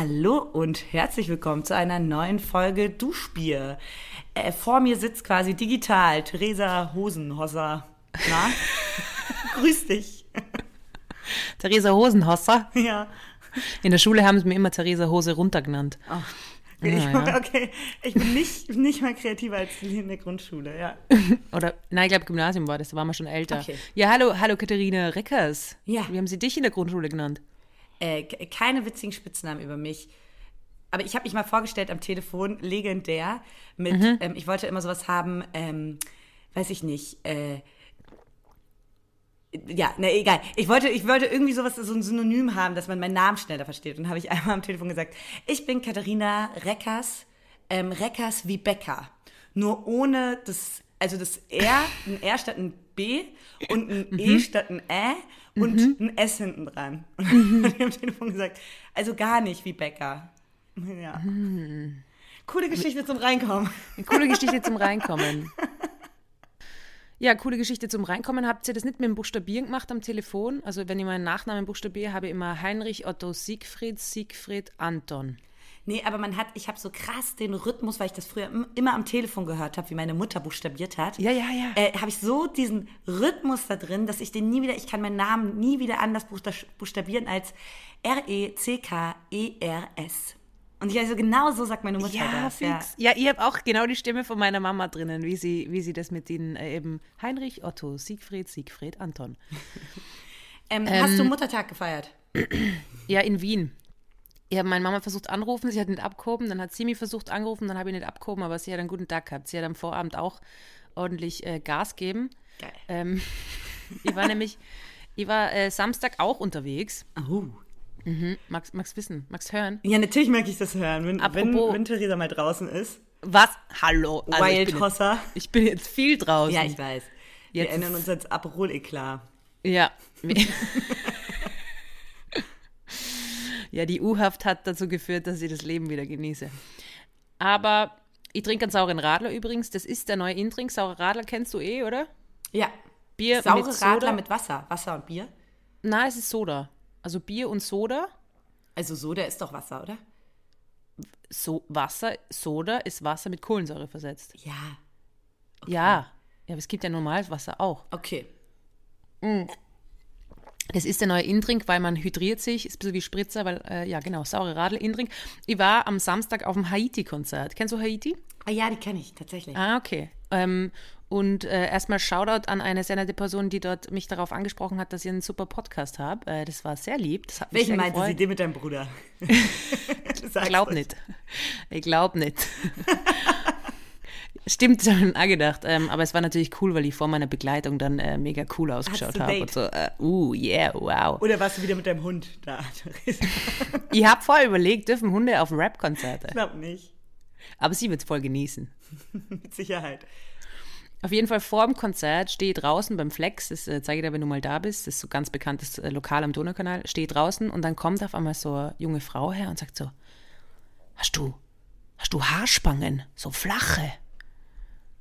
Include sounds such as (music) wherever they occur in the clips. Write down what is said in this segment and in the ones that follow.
Hallo und herzlich willkommen zu einer neuen Folge Duschbier. Äh, vor mir sitzt quasi digital Theresa Hosenhosser. Na? (laughs) Grüß dich. Theresa Hosenhosser? Ja. In der Schule haben sie mir immer Theresa Hose runter genannt. Oh. Ich, ja. Okay, ich bin nicht, nicht mal kreativer als in der Grundschule, ja. (laughs) Oder, nein, ich glaube Gymnasium war das, da waren wir schon älter. Okay. Ja, hallo, hallo Katharina Reckers. Ja. Wie haben sie dich in der Grundschule genannt? Äh, keine witzigen Spitznamen über mich. Aber ich habe mich mal vorgestellt am Telefon, legendär, mit, Mhm. ähm, ich wollte immer sowas haben, ähm, weiß ich nicht, äh, ja, ne, egal. Ich wollte, ich wollte irgendwie sowas, so ein Synonym haben, dass man meinen Namen schneller versteht. Und dann habe ich (laughs) einmal am Telefon gesagt, ich bin Katharina Reckers, ähm, Reckers wie Becker. Nur ohne das, also das R, ein R statt ein B und ein E statt ein Ä und ein S hinten dran. (laughs) Und habe ich am Telefon gesagt, also gar nicht wie Becker. (laughs) Ja. Coole Geschichte zum Reinkommen. Eine coole (laughs) Geschichte zum Reinkommen. Ja, coole Geschichte zum Reinkommen. Habt ihr das nicht mit dem Buchstabieren gemacht am Telefon? Also wenn ich meinen Nachnamen buchstabiere, habe ich immer Heinrich Otto Siegfried Siegfried Anton. Nee, aber man hat, ich habe so krass den Rhythmus, weil ich das früher im- immer am Telefon gehört habe, wie meine Mutter buchstabiert hat. Ja, ja, ja. Äh, habe ich so diesen Rhythmus da drin, dass ich den nie wieder, ich kann meinen Namen nie wieder anders buchsta- buchstabieren als R-E-C-K-E-R-S. Und ich also genau so sagt meine Mutter Ja, das. Ja. fix. Ja, ich habe auch genau die Stimme von meiner Mama drinnen, wie sie, wie sie das mit den äh, eben Heinrich Otto Siegfried Siegfried Anton. (laughs) Ähm, hast du Muttertag gefeiert? Ja, in Wien. Ich habe meine Mama versucht anrufen, sie hat nicht abgehoben, dann hat sie mich versucht angerufen, dann habe ich nicht abgehoben, aber sie hat einen guten Tag gehabt. Sie hat am Vorabend auch ordentlich äh, Gas gegeben. Geil. Ähm, (laughs) ich war nämlich, ich war äh, Samstag auch unterwegs. Oh. Magst, magst wissen, magst hören? Ja, natürlich mag ich das hören, wenn, wenn, Apropos- wenn Theresa mal draußen ist. Was? Hallo. Also ich, Wild bin jetzt, ich bin jetzt viel draußen. Ja, ich weiß. Wir Jetzt erinnern ist- uns ans Aperol-Eklat. Ja. (laughs) (laughs) ja, die U-Haft hat dazu geführt, dass ich das Leben wieder genieße. Aber ich trinke einen sauren Radler übrigens. Das ist der neue Intrink. Saurer Radler kennst du eh, oder? Ja. Bier Saure mit Soda. Radler mit Wasser. Wasser und Bier. Na, es ist Soda. Also Bier und Soda. Also Soda ist doch Wasser, oder? So, Wasser, Soda ist Wasser mit Kohlensäure versetzt. Ja. Ja. Ja, aber es gibt ja normales Wasser auch. Okay. Das ist der neue Intrink, weil man hydriert sich, ist ein bisschen wie Spritzer, weil, äh, ja genau, saure Radler, Intrink. Ich war am Samstag auf dem Haiti-Konzert. Kennst du Haiti? Ah ja, die kenne ich tatsächlich. Ah, okay. Ähm, und äh, erstmal Shoutout an eine sehr nette Person, die dort mich darauf angesprochen hat, dass ich einen super Podcast habe. Äh, das war sehr lieb. Welchen meinte gefreut. sie? Den mit deinem Bruder? (laughs) (laughs) Ich glaub nicht. Ich glaub nicht. (laughs) Stimmt, (laughs) das habe ich mir auch gedacht. Ähm, aber es war natürlich cool, weil ich vor meiner Begleitung dann äh, mega cool ausgeschaut habe. Und so, äh, uh, yeah, wow. Oder warst du wieder mit deinem Hund da? (laughs) Ich habe vorher überlegt, dürfen Hunde auf Rap-Konzerte? Ich glaube nicht. Aber sie wird es voll genießen. (laughs) Mit Sicherheit. Auf jeden Fall vor dem Konzert stehe draußen beim Flex, das äh, zeige ich dir, wenn du mal da bist, das ist so ein ganz bekanntes äh, Lokal am Donaukanal, stehe draußen und dann kommt auf einmal so eine junge Frau her und sagt so, hast du, hast du Haarspangen, so flache?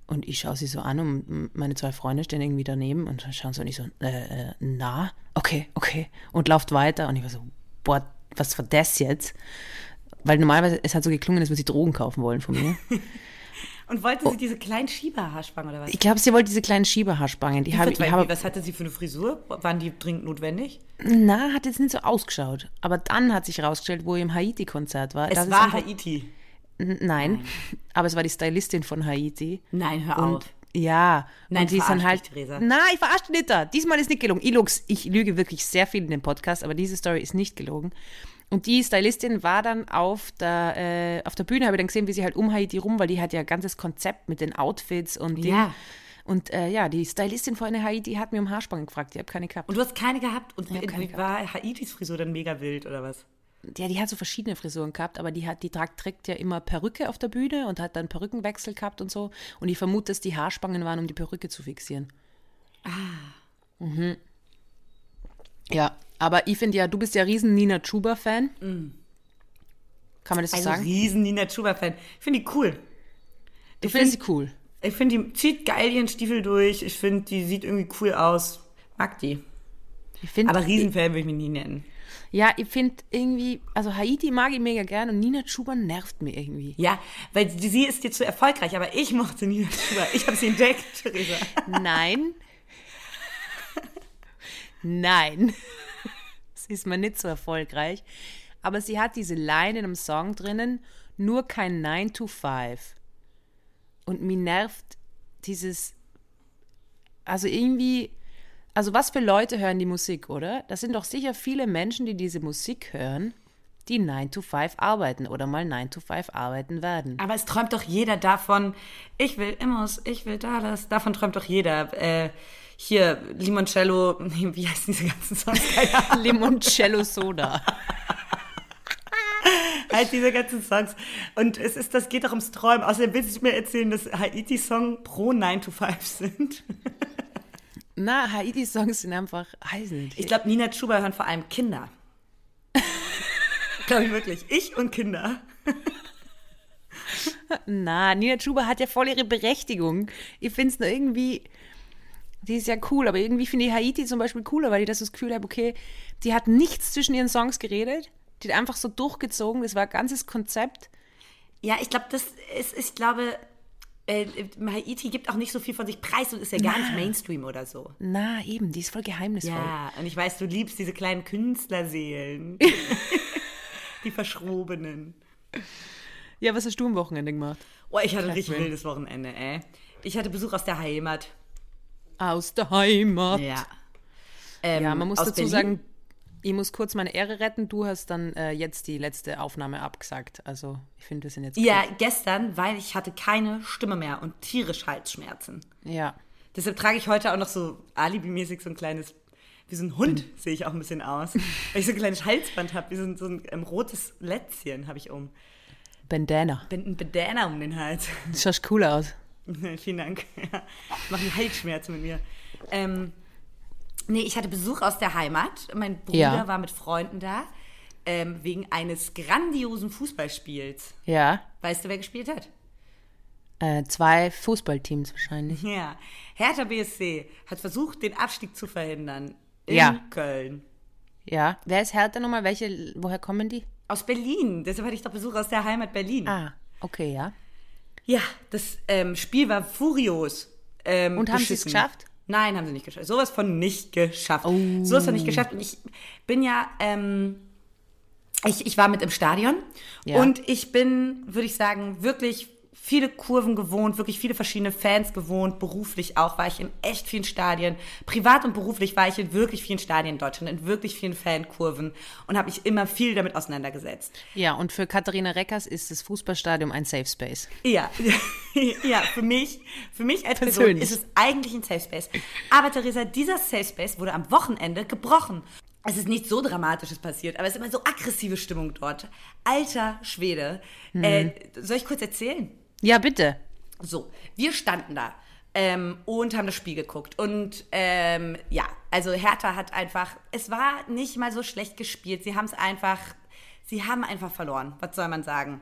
Und ich schaue sie so an und meine zwei Freunde stehen irgendwie daneben und schauen so und ich so, äh, äh, na, okay, okay. Und lauft weiter und ich war so, boah, was war das jetzt? Weil normalerweise, es hat so geklungen, als würde sie Drogen kaufen wollen von mir. (laughs) Und wollte sie diese kleinen Schieberhaarspangen oder was? Ich glaube, sie wollte diese kleinen Schieberhaarspangen. Die ich, Weil- habe, was hatte sie für eine Frisur? Waren die dringend notwendig? na, hat jetzt nicht so ausgeschaut. Aber dann hat sich herausgestellt, wo ich im Haiti-Konzert war. Es war Haiti. Nein, aber es war die Stylistin von Haiti. Nein, hör Und auf. ja, Nein, und die ist dann halt. dich. Nein, ich verarsche nicht da. Diesmal ist nicht gelogen. Ich, log's, ich lüge wirklich sehr viel in dem Podcast, aber diese Story ist nicht gelogen. Und die Stylistin war dann auf der, äh, auf der Bühne, habe ich dann gesehen, wie sie halt um Haiti rum, weil die hat ja ein ganzes Konzept mit den Outfits und Ding. Ja. Und äh, ja, die Stylistin von Haiti hat mir um Haarspangen gefragt. Ich habe keine gehabt. Und du hast keine gehabt? Und war Haitis Frisur dann mega wild oder was? Ja, die hat so verschiedene Frisuren gehabt, aber die hat, die tragt, trägt ja immer Perücke auf der Bühne und hat dann Perückenwechsel gehabt und so. Und ich vermute, dass die Haarspangen waren, um die Perücke zu fixieren. Ah. Mhm. Ja, aber ich finde ja, du bist ja riesen Nina Chuba-Fan. Kann man das so Also sagen? riesen Nina Chuba-Fan. Ich finde die cool. Du findest sie cool. Ich finde, die zieht geil ihren Stiefel durch. Ich finde, die sieht irgendwie cool aus. Mag die. Ich find, Aber Riesenfan würde ich mich nie nennen. Ja, ich finde irgendwie, also Haiti mag ich mega gern und Nina Chuba nervt mir irgendwie. Ja, weil sie ist dir zu erfolgreich, aber ich mochte Nina Chuba. Ich habe sie entdeckt, (laughs) Theresa. Nein. Nein. Sie ist mir nicht so erfolgreich. Aber sie hat diese Line in einem Song drinnen, nur kein 9 to 5. Und mir nervt dieses, also irgendwie, also was für Leute hören die Musik, oder? Das sind doch sicher viele Menschen, die diese Musik hören, die 9 to 5 arbeiten oder mal 9 to 5 arbeiten werden. Aber es träumt doch jeder davon, ich will Immos, ich will Dallas. Davon träumt doch jeder. Äh, hier, Limoncello, (laughs) wie heißen diese ganzen Songs? (laughs) Limoncello Soda. (laughs) halt diese ganzen Songs. Und es ist, das geht doch ums Träumen. Außerdem willst du mir erzählen, dass Haiti-Song pro 9 to 5 sind. Na, Haiti-Songs sind einfach, weiß nicht. Ich glaube, Nina Chuba hören vor allem Kinder. glaube ich wirklich. Ich und Kinder. Na, Nina Chuba hat ja voll ihre Berechtigung. Ich finde es nur irgendwie, die ist ja cool, aber irgendwie finde ich Haiti zum Beispiel cooler, weil ich das, das Gefühl habe, okay, die hat nichts zwischen ihren Songs geredet, die hat einfach so durchgezogen, das war ein ganzes Konzept. Ja, ich glaube, das ist, ich glaube, äh, Haiti gibt auch nicht so viel von sich preis und ist ja gar nicht Mainstream oder so. Na, eben, die ist voll geheimnisvoll. Ja, und ich weiß, du liebst diese kleinen Künstlerseelen. (laughs) die Verschrobenen. Ja, was hast du am Wochenende gemacht? Oh, ich hatte ein richtig wildes Wochenende, ey. Ich hatte Besuch aus der Heimat. Aus der Heimat. Ja. Ja, Ähm, man muss aus dazu Berlin. sagen, ich muss kurz meine Ehre retten. Du hast dann äh, jetzt die letzte Aufnahme abgesagt. Also, ich finde, wir sind jetzt. Ja, gestern, weil ich hatte keine Stimme mehr und tierisch Halsschmerzen. Ja. Deshalb trage ich heute auch noch so alibimäßig so ein kleines, wie so ein Hund sehe ich auch ein bisschen aus. (laughs) weil ich so ein kleines Halsband habe, wie so ein, so ein ähm, rotes Lätzchen habe ich um. Bandana. Bin ein Bandana um den Hals. Du schaust cool aus. (laughs) Vielen Dank. (laughs) Ja. Machen Halsschmerzen mit mir. Ähm, nee, ich hatte Besuch aus der Heimat. Mein Bruder Ja. war mit Freunden da. Ähm, wegen eines grandiosen Fußballspiels. Ja. Weißt du, wer gespielt hat? Äh, zwei Fußballteams wahrscheinlich. Ja. Hertha BSC hat versucht, den Abstieg zu verhindern. In Ja. Köln. Ja. Wer ist Hertha nochmal? Welche, woher kommen die? Aus Berlin. Deshalb hatte ich doch Besuch aus der Heimat Berlin. Ah, okay, ja. Ja, das ähm, Spiel war furios. Ähm, Und haben sie es geschafft? Nein, haben sie nicht geschafft. Sowas von nicht geschafft. Oh. Sowas von nicht geschafft. Und ich bin ja, ähm, ich, ich war mit im Stadion Ja. und ich bin, würde ich sagen, wirklich viele Kurven gewohnt, wirklich viele verschiedene Fans gewohnt, beruflich auch war ich in echt vielen Stadien. Privat und beruflich war ich in wirklich vielen Stadien in Deutschland, in wirklich vielen Fankurven und habe mich immer viel damit auseinandergesetzt. Ja, und für Katharina Reckers ist das Fußballstadion ein Safe Space. Ja, (laughs) ja, für mich, für mich als Person Persönlich. ist es eigentlich ein Safe Space. Aber Theresa, dieser Safe Space wurde am Wochenende gebrochen. Es ist nichts so Dramatisches passiert, aber es ist immer so aggressive Stimmung dort. Alter Schwede. Äh, soll ich kurz erzählen? Ja, bitte. So, wir standen da ähm, und haben das Spiel geguckt. Und ähm, ja, also Hertha hat einfach, es war nicht mal so schlecht gespielt. Sie haben es einfach, sie haben einfach verloren. Was soll man sagen?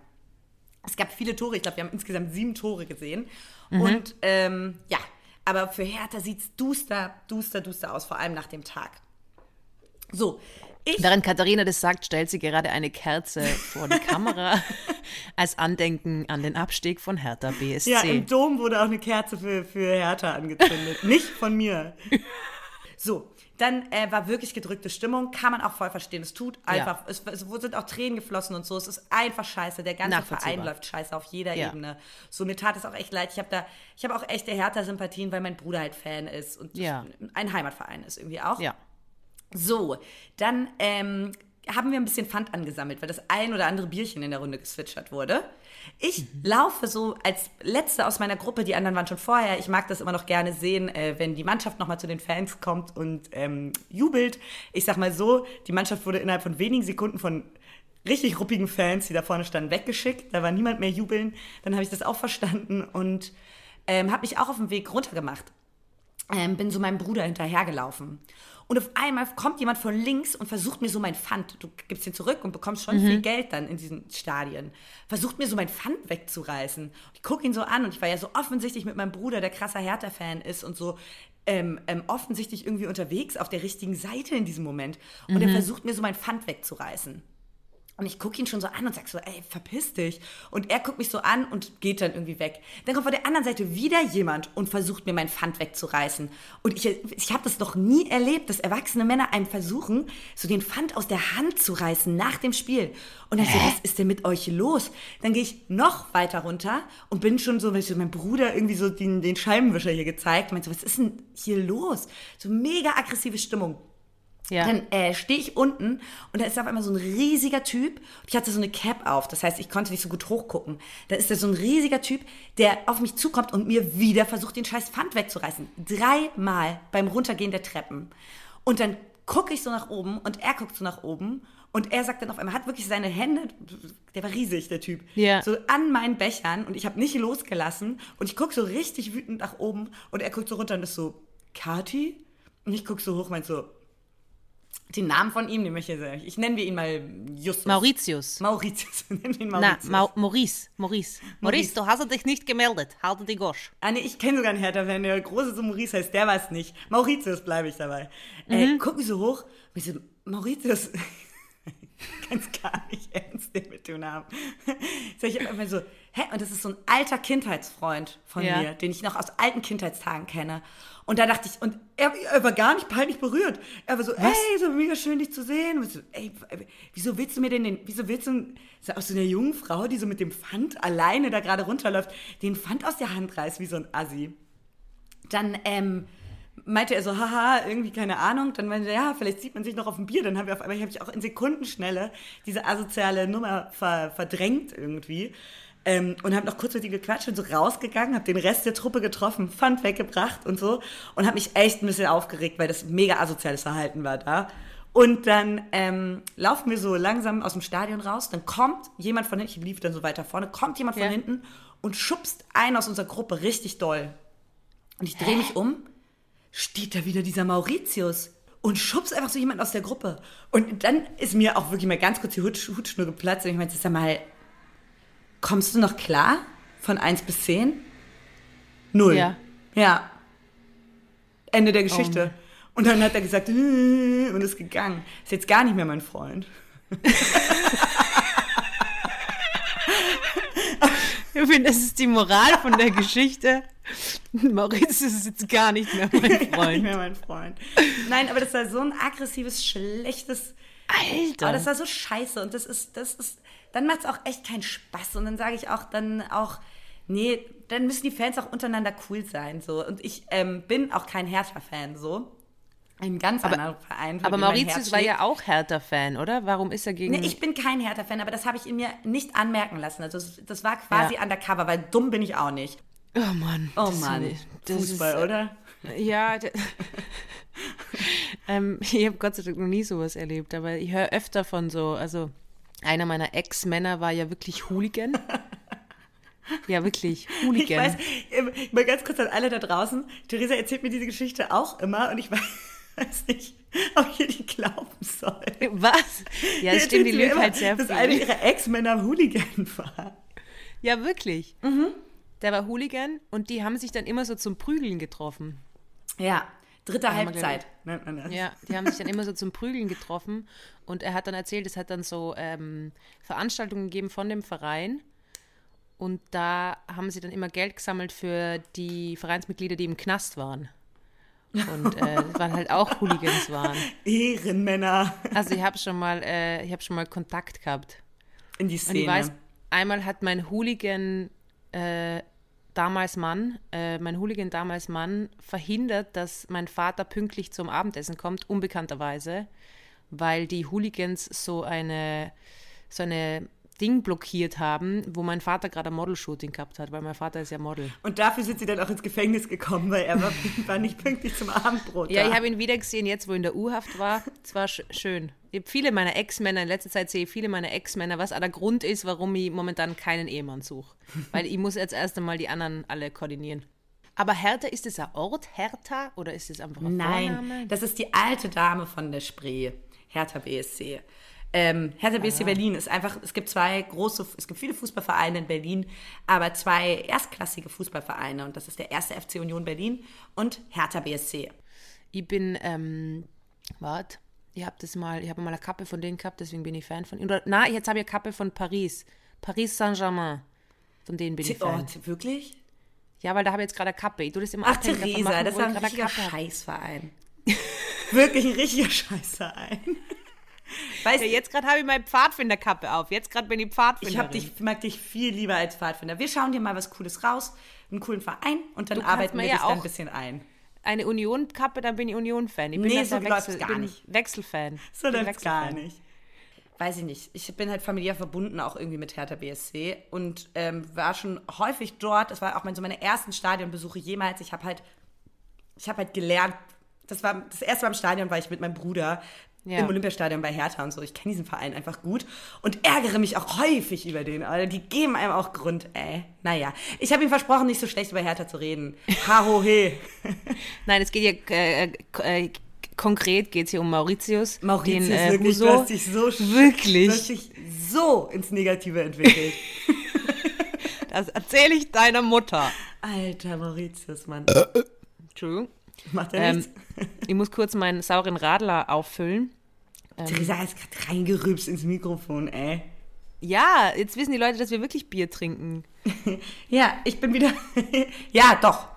Es gab viele Tore, ich glaube, wir haben insgesamt sieben Tore gesehen. Und ähm, ja, aber für Hertha sieht es duster, duster, duster aus, vor allem nach dem Tag. So, ich Während Katharina das sagt, stellt sie gerade eine Kerze vor die Kamera (laughs) als Andenken an den Abstieg von Hertha BSC. Ja, im Dom wurde auch eine Kerze für, für Hertha angezündet. (laughs) Nicht von mir. So, dann äh, war wirklich gedrückte Stimmung. Kann man auch voll verstehen. Es tut einfach, es, es sind auch Tränen geflossen und so. Es ist einfach scheiße. Der ganze Verein läuft scheiße auf jeder Ja. Ebene. So, mir tat es auch echt leid. Ich habe da, ich habe auch echte Hertha-Sympathien, weil mein Bruder halt Fan ist und Ja. ein Heimatverein ist irgendwie auch. ja. So, dann ähm, haben wir ein bisschen Pfand angesammelt, weil das ein oder andere Bierchen in der Runde geswitchert wurde. Ich laufe so als Letzte aus meiner Gruppe, die anderen waren schon vorher. Ich mag das immer noch gerne sehen, äh, wenn die Mannschaft nochmal zu den Fans kommt und ähm, jubelt. Ich sag mal so, die Mannschaft wurde innerhalb von wenigen Sekunden von richtig ruppigen Fans, die da vorne standen, weggeschickt. Da war niemand mehr jubeln. Dann habe ich das auch verstanden und ähm, habe mich auch auf den Weg runtergemacht ähm, bin so meinem Bruder hinterhergelaufen. Und auf einmal kommt jemand von links und versucht mir so mein Pfand, du gibst ihn zurück und bekommst schon viel Geld dann in diesen Stadien, versucht mir so mein Pfand wegzureißen. Ich gucke ihn so an und ich war ja so offensichtlich mit meinem Bruder, der krasser Hertha-Fan ist und so, ähm, ähm, offensichtlich irgendwie unterwegs auf der richtigen Seite in diesem Moment. Und er versucht mir so mein Pfand wegzureißen. Und ich gucke ihn schon so an und sag so, ey, verpiss dich. Und er guckt mich so an und geht dann irgendwie weg. Dann kommt von der anderen Seite wieder jemand und versucht mir mein Pfand wegzureißen. Und ich, ich habe das noch nie erlebt, dass erwachsene Männer einem versuchen, so den Pfand aus der Hand zu reißen nach dem Spiel. Und dann so, was ist denn mit euch los? Dann gehe ich noch weiter runter und bin schon so, weil ich so mein Bruder irgendwie so den, den Scheibenwischer hier gezeigt. Meinte so, was ist denn hier los? So mega aggressive Stimmung. Ja. Dann äh, stehe ich unten und da ist auf einmal so ein riesiger Typ. Ich hatte so eine Cap auf, das heißt, ich konnte nicht so gut hochgucken. Da ist da so ein riesiger Typ, der auf mich zukommt und mir wieder versucht, den scheiß Pfand wegzureißen. Dreimal beim Runtergehen der Treppen. Und dann gucke ich so nach oben und er guckt so nach oben und er sagt dann auf einmal, hat wirklich seine Hände, der war riesig, der Typ, Ja. so an meinen Bechern und ich habe nicht losgelassen und ich gucke so richtig wütend nach oben und er guckt so runter und ist so, Kati? Und ich gucke so hoch, meint so, den Namen von ihm, den möchte ich sagen. Ich nenne wir ihn mal Justus. Mauritius. Mauritius. (laughs) Nennen wir ihn Na, Mauritius. Mau Maurice. Maurice. Maurice, du hast dich nicht gemeldet. Halte die Gosch. ah, nee, ich kenne sogar einen Hertha-Fan, der große so Maurice heißt, der war es nicht. Mauritius bleibe ich dabei. Äh, guck mich so hoch und ich so, Mauritius, (laughs) ganz gar nicht ernst den mit dem Namen. (laughs) Sag ich einfach so, hä? Und das ist so ein alter Kindheitsfreund von Ja. mir, den ich noch aus alten Kindheitstagen kenne. Und da dachte ich, und er, er war gar nicht peinlich berührt. Er war so, ey, so mega schön, dich zu sehen. Und ich so, ey, wieso willst du mir denn den, wieso willst du so aus so einer jungen Frau, die so mit dem Pfand alleine da gerade runterläuft, den Pfand aus der Hand reißt, wie so ein Assi? Dann ähm, meinte er so, haha, irgendwie keine Ahnung. Dann meinte er, ja, vielleicht sieht man sich noch auf dem Bier. Dann haben wir auf einmal, habe ich auch in Sekundenschnelle diese asoziale Nummer ver, verdrängt irgendwie. Ähm, und habe noch kurz mit ihm gequatscht und so rausgegangen, habe den Rest der Truppe getroffen, Pfand weggebracht und so. Und habe mich echt ein bisschen aufgeregt, weil das mega asoziales Verhalten war da. Und dann ähm, laufen wir so langsam aus dem Stadion raus. Dann kommt jemand von hinten, ich lief dann so weiter vorne, kommt jemand von Ja. hinten und schubst einen aus unserer Gruppe richtig doll. Und ich drehe mich um, steht da wieder dieser Mauritius und schubst einfach so jemand aus der Gruppe. Und dann ist mir auch wirklich mal ganz kurz die Hut, Hutschnur geplatzt und ich meinte, sag mal, kommst du noch klar von 1 bis 10? Null. Ja. Ja. Ende der Geschichte. und dann hat er gesagt, "Äh", und ist gegangen. Ist jetzt gar nicht mehr mein Freund. (laughs) Ich finde, das ist die Moral von der Geschichte. Maurice ist jetzt gar nicht mehr mein (laughs) Gar nicht Freund. mehr mein Freund. Nein, aber das war so ein aggressives, schlechtes Alter. Aber das war so scheiße und das ist, das ist, dann macht es auch echt keinen Spaß und dann sage ich auch dann auch, nee, dann müssen die Fans auch untereinander cool sein so und ich ähm, bin auch kein Hertha-Fan so. Ein ganz anderer Verein. aber Mauritius war ja auch Hertha-Fan, oder? Warum ist er gegen... Nee, ich bin kein Hertha-Fan, aber das habe ich in mir nicht anmerken lassen. Also das, das war quasi Ja. undercover, weil dumm bin ich auch nicht. oh Mann. Oh Mann, das Fußball, ist, oder? Ja, (laughs) ähm, ich habe Gott sei Dank noch nie sowas erlebt, aber ich höre öfter von so, also einer meiner Ex-Männer war ja wirklich Hooligan. (laughs) ja, wirklich, Ich Hooligan. weiß, ähm, mal ganz kurz an alle da draußen. Theresa erzählt mir diese Geschichte auch immer und ich (laughs) weiß nicht, ob ich ihr die glauben soll. Was? Ja, das stimmt, die lügt halt sehr Dass eine viel. ihrer Ex-Männer Hooligan (laughs) war. Ja, wirklich. Mhm. Der war Hooligan und die haben sich dann immer so zum Prügeln getroffen. Ja, dritte Haben Halbzeit nennt man das. Ja, die haben sich dann immer so zum Prügeln getroffen und er hat dann erzählt, es hat dann so ähm, Veranstaltungen gegeben von dem Verein und da haben sie dann immer Geld gesammelt für die Vereinsmitglieder, die im Knast waren. Und äh, das (laughs) waren halt auch Hooligans waren. Ehrenmänner Also ich habe schon mal, äh, ich habe schon mal Kontakt gehabt. in die Und Szene. ich weiß, einmal hat mein Hooligan äh, damals Mann, äh, mein Hooligan damals Mann verhindert, dass mein Vater pünktlich zum Abendessen kommt, unbekannterweise, weil die Hooligans so eine so eine Ding blockiert haben, wo mein Vater gerade ein Model-Shooting gehabt hat, weil mein Vater ist ja Model. Und dafür sind sie dann auch ins Gefängnis gekommen, weil er war, (laughs) war nicht pünktlich zum Abendbrot. Ja, da. ich habe ihn wieder gesehen, jetzt wo er in der U-Haft war. Es war sch schön. Ich habe viele meiner Ex-Männer, in letzter Zeit sehe ich viele meiner Ex-Männer, was auch der Grund ist, warum ich momentan keinen Ehemann suche. (laughs) Weil ich muss jetzt erst einmal die anderen alle koordinieren. Aber Hertha, ist es ein Ort, Hertha, oder ist es einfach ein Vorname? Nein, das ist die alte Dame von der Spree, Hertha BSC. Ähm, Hertha BSC Berlin ist einfach, es gibt zwei große, es gibt viele Fußballvereine in Berlin, aber zwei erstklassige Fußballvereine und das ist der erste FC Union Berlin und Hertha BSC. Ich bin, ähm, warte, ich habe das mal, ich habe mal eine Kappe von denen gehabt, deswegen bin ich Fan von ihnen. Oder, na, jetzt habe ich eine Kappe von Paris. Paris Saint-Germain. Von denen bin ich Oh, Fan. wirklich? Ja, weil da habe ich jetzt gerade eine Kappe. Ich tue das immer Ach, abhängig davon Theresa, machen, das ist ein richtiger. Scheißverein. (laughs) wirklich ein richtiger Scheißverein. Weißt Ja, du, jetzt gerade habe ich meine Pfadfinderkappe auf. Jetzt gerade bin ich Pfadfinderin. ich dich, mag dich viel lieber als Pfadfinder. Wir schauen dir mal was Cooles raus, einen coolen Verein und dann arbeiten wir ja dich dann ein auch- bisschen ein. Eine Union-Kappe, dann bin ich Union-Fan. Ich bin Nee, dann so Wechsel, gar nicht. Wechselfan. So bin läuft's gar nicht. Weiß ich nicht. Ich bin halt familiär verbunden auch irgendwie mit Hertha BSC und ähm, war schon häufig dort. Das war auch mein, so meine ersten Stadionbesuche jemals. Ich habe halt, ich habe halt gelernt. Das war das erste Mal im Stadion, war ich mit meinem Bruder Ja. im Olympiastadion bei Hertha und so. Ich kenne diesen Verein einfach gut und ärgere mich auch häufig über den. Alter. Die geben einem auch Grund, ey. Naja, ich habe ihm versprochen, nicht so schlecht über Hertha zu reden. Ha ho he. (laughs) Nein, es geht ja äh, äh, konkret geht es hier um Mauritius. Mauritius, den, äh, wirklich, Huso. du hast dich so Wirklich? Du hast dich so ins Negative entwickelt. (laughs) Das erzähle ich deiner Mutter. Alter Mauritius, Mann. Entschuldigung. (laughs) Macht er Ähm, nichts? (laughs) ich muss kurz meinen sauren Radler auffüllen. Theresa ist gerade reingerübst ins Mikrofon, ey. Ja, jetzt wissen die Leute, dass wir wirklich Bier trinken. (laughs) Ja, ich bin wieder. ja, doch.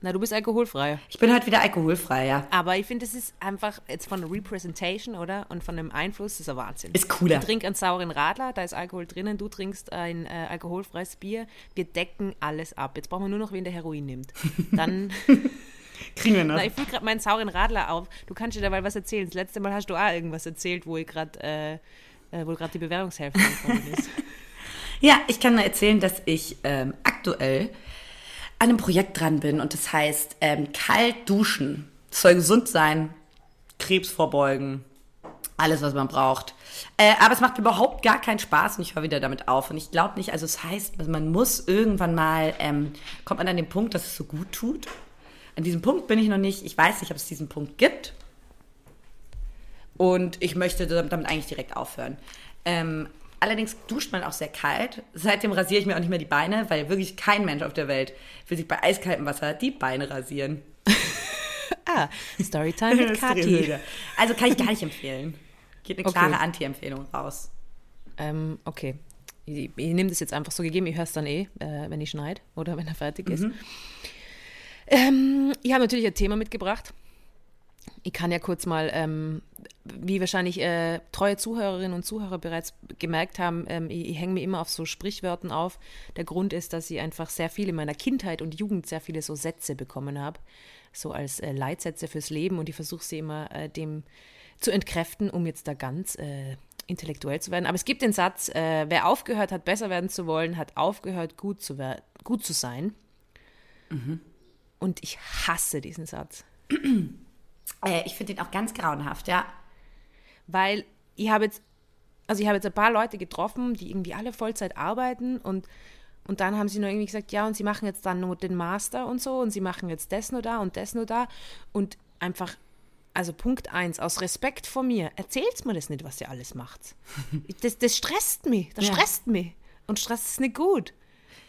Na, du bist alkoholfrei. Ich bin heute wieder alkoholfrei, ja. Aber ich finde, das ist einfach jetzt von der Representation, oder? Und von dem Einfluss, das ist ein Wahnsinn. Ist cooler. Ich trinke einen sauren Radler, da ist Alkohol drinnen, du trinkst ein äh, alkoholfreies Bier. Wir decken alles ab. Jetzt brauchen wir nur noch wen, der Heroin nimmt. Dann, Kriegen wir noch. na, ich fülle gerade meinen sauren Radler auf. Du kannst dir dabei was erzählen. Das letzte Mal hast du auch irgendwas erzählt, wo ich gerade äh, äh, wo gerade die Bewährungshälfte gekommen ist. (laughs) Ja, ich kann nur erzählen, dass ich ähm, aktuell an einem Projekt dran bin und das heißt ähm, kalt duschen. Das soll gesund sein, Krebs vorbeugen, alles, was man braucht. Äh, aber es macht überhaupt gar keinen Spaß und ich höre wieder damit auf. Und ich glaube nicht, also es heißt, man muss irgendwann mal, ähm, kommt man an den Punkt, dass es so gut tut. An diesem Punkt bin ich noch nicht. Ich weiß nicht, ob es diesen Punkt gibt. Und ich möchte damit eigentlich direkt aufhören. Ähm, allerdings duscht man auch sehr kalt. Seitdem rasiere ich mir auch nicht mehr die Beine, weil wirklich kein Mensch auf der Welt will sich bei eiskaltem Wasser die Beine rasieren. (laughs) ah, Storytime mit (laughs) Kathi. Also kann ich gar nicht empfehlen. Geht eine Okay. klare Anti-Empfehlung raus. Ähm, okay. Ich, ich nehme das jetzt einfach so gegeben, ich höre es dann eh, äh, wenn ich schneide oder (laughs) wenn er fertig ist. Ähm, ich habe natürlich ein Thema mitgebracht. Ich kann ja kurz mal, ähm, wie wahrscheinlich äh, treue Zuhörerinnen und Zuhörer bereits gemerkt haben, ähm, ich, ich hänge mir immer auf so Sprichwörtern auf. Der Grund ist, dass ich einfach sehr viel in meiner Kindheit und Jugend sehr viele so Sätze bekommen habe, so als äh, Leitsätze fürs Leben und ich versuche sie immer äh, dem zu entkräften, um jetzt da ganz äh, intellektuell zu werden. Aber es gibt den Satz, äh, wer aufgehört hat, besser werden zu wollen, hat aufgehört, gut zu, gut zu sein. Und ich hasse diesen Satz. (clears throat) Äh, ich finde den auch ganz grauenhaft, ja. Weil ich habe jetzt, also ich habe jetzt ein paar Leute getroffen, die irgendwie alle Vollzeit arbeiten und, und dann haben sie nur irgendwie gesagt, ja, und sie machen jetzt dann nur den Master und so und sie machen jetzt das nur da und das nur da und einfach, also Punkt eins, aus Respekt vor mir, erzählt mir das nicht, was ihr alles macht. (laughs) Das, das stresst mich, das Ja. stresst mich und Stress ist nicht gut.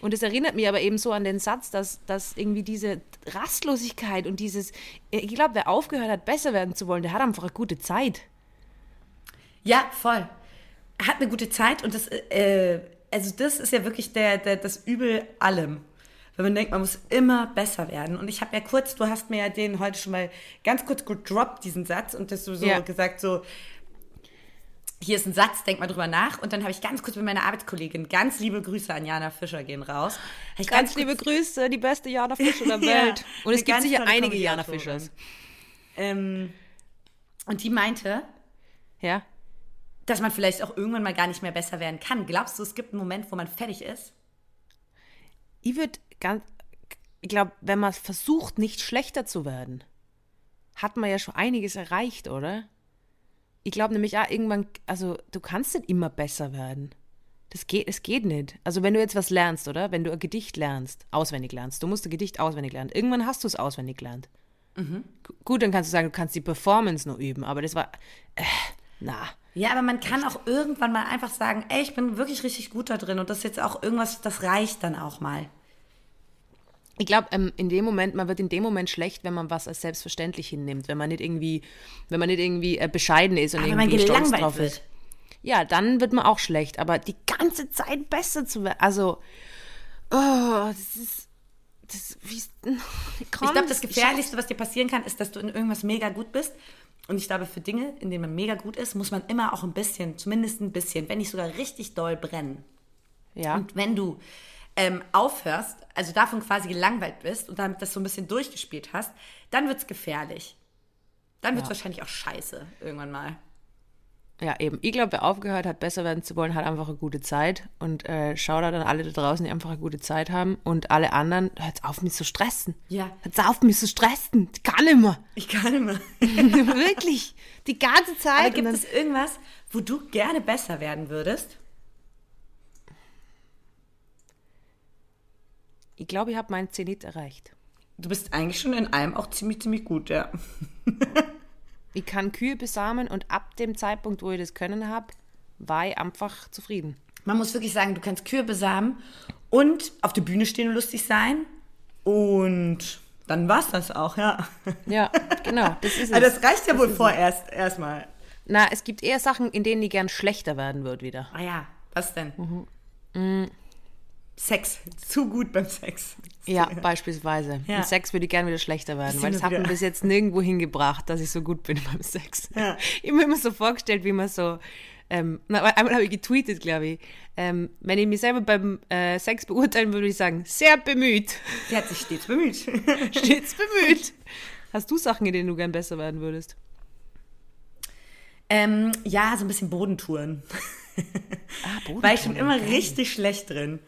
Und es erinnert mich aber eben so an den Satz, dass, dass irgendwie diese Rastlosigkeit und dieses, ich glaube, wer aufgehört hat, besser werden zu wollen, der hat einfach eine gute Zeit. Ja, voll. Er hat eine gute Zeit und das, äh, also das ist ja wirklich der, der, das Übel allem. Wenn man denkt, man muss immer besser werden. Und ich habe ja kurz, du hast mir ja den heute schon mal ganz kurz gedroppt, diesen Satz, und das so Ja. gesagt, so, hier ist ein Satz, denk mal drüber nach. Und dann habe ich ganz kurz mit meiner Arbeitskollegin, ganz liebe Grüße an Jana Fischer gehen raus. Ganz, kurz- liebe Grüße, die beste Jana Fischer der (laughs) Ja, Welt. Und eine es gibt ganz sicher einige Jana. Fischers. Ähm, und die meinte, Ja? dass man vielleicht auch irgendwann mal gar nicht mehr besser werden kann. Glaubst du, es gibt einen Moment, wo man fertig ist? Ich würde ganz, ich glaube, wenn man versucht, nicht schlechter zu werden, hat man ja schon einiges erreicht, oder? Ich glaube nämlich auch irgendwann, also du kannst nicht immer besser werden. Das geht, es geht nicht. Also wenn du jetzt was lernst, oder? Wenn du ein Gedicht lernst, auswendig lernst, du musst ein Gedicht auswendig lernen. Irgendwann hast du es auswendig gelernt. Gu- Gut, dann kannst du sagen, du kannst die Performance nur üben, aber das war, äh, na. Ja, aber man kann auch irgendwann mal einfach sagen, ey, ich bin wirklich richtig gut da drin und das ist jetzt auch irgendwas, das reicht dann auch mal. Ich glaube, ähm, in dem Moment, man wird in dem Moment schlecht, wenn man was als selbstverständlich hinnimmt, wenn man nicht irgendwie, wenn man nicht irgendwie äh, bescheiden ist und Aber wenn man irgendwie stolz drauf wird. ist. Ja, dann wird man auch schlecht. Aber die ganze Zeit besser zu werden, also, oh, das ist, das, wie, (laughs) Ich glaube, das Gefährlichste, was dir passieren kann, ist, dass du in irgendwas mega gut bist. Und ich glaube, für Dinge, in denen man mega gut ist, muss man immer auch ein bisschen, zumindest ein bisschen, wenn nicht sogar richtig doll brennen. Ja, Und wenn du ähm, aufhörst, also davon quasi gelangweilt bist und dann das so ein bisschen durchgespielt hast, dann wird es gefährlich. Dann wird es Ja. wahrscheinlich auch scheiße irgendwann mal. ja, eben. Ich glaube, wer aufgehört hat, besser werden zu wollen, hat einfach eine gute Zeit. Und äh, schau da dann alle da draußen, die einfach eine gute Zeit haben. Und alle anderen, hört auf, mich zu stressen. Ja. Hört auf, mich zu stressen. Ich kann nicht mehr. Ich kann immer. (laughs) Wirklich. Die ganze Zeit. Aber gibt es irgendwas, wo du gerne besser werden würdest? Ich glaube, ich habe meinen Zenit erreicht. Du bist eigentlich schon in allem auch ziemlich, ziemlich gut, ja. (laughs) Ich kann Kühe besamen und ab dem Zeitpunkt, wo ich das können habe, war ich einfach zufrieden. Man muss wirklich sagen, du kannst Kühe besamen und auf der Bühne stehen und lustig sein. Und dann war's das auch, ja. Ja, genau. Das ist (laughs) es. Also das reicht ja wohl vorerst erstmal. Na, es gibt eher Sachen, in denen ich gern schlechter werden würde wieder. Ah ja, was denn? Sex. Zu gut beim Sex. Ja, beispielsweise. Ja. Im Sex würde ich gern wieder schlechter werden, weil es hat mich bis jetzt nirgendwo hingebracht, dass ich so gut bin (laughs) beim Sex. Ja. Ich habe mir immer so vorgestellt, wie man so, ähm, na, einmal habe ich getweetet, glaube ich, ähm, wenn ich mich selber beim äh, Sex beurteilen würde, würde ich sagen, sehr bemüht, Sie hat sich stets bemüht. (laughs) stets bemüht. Hast du Sachen, in denen du gern besser werden würdest? ähm, ja, so ein bisschen Bodentouren. Ah, War ich schon immer richtig schlecht drin.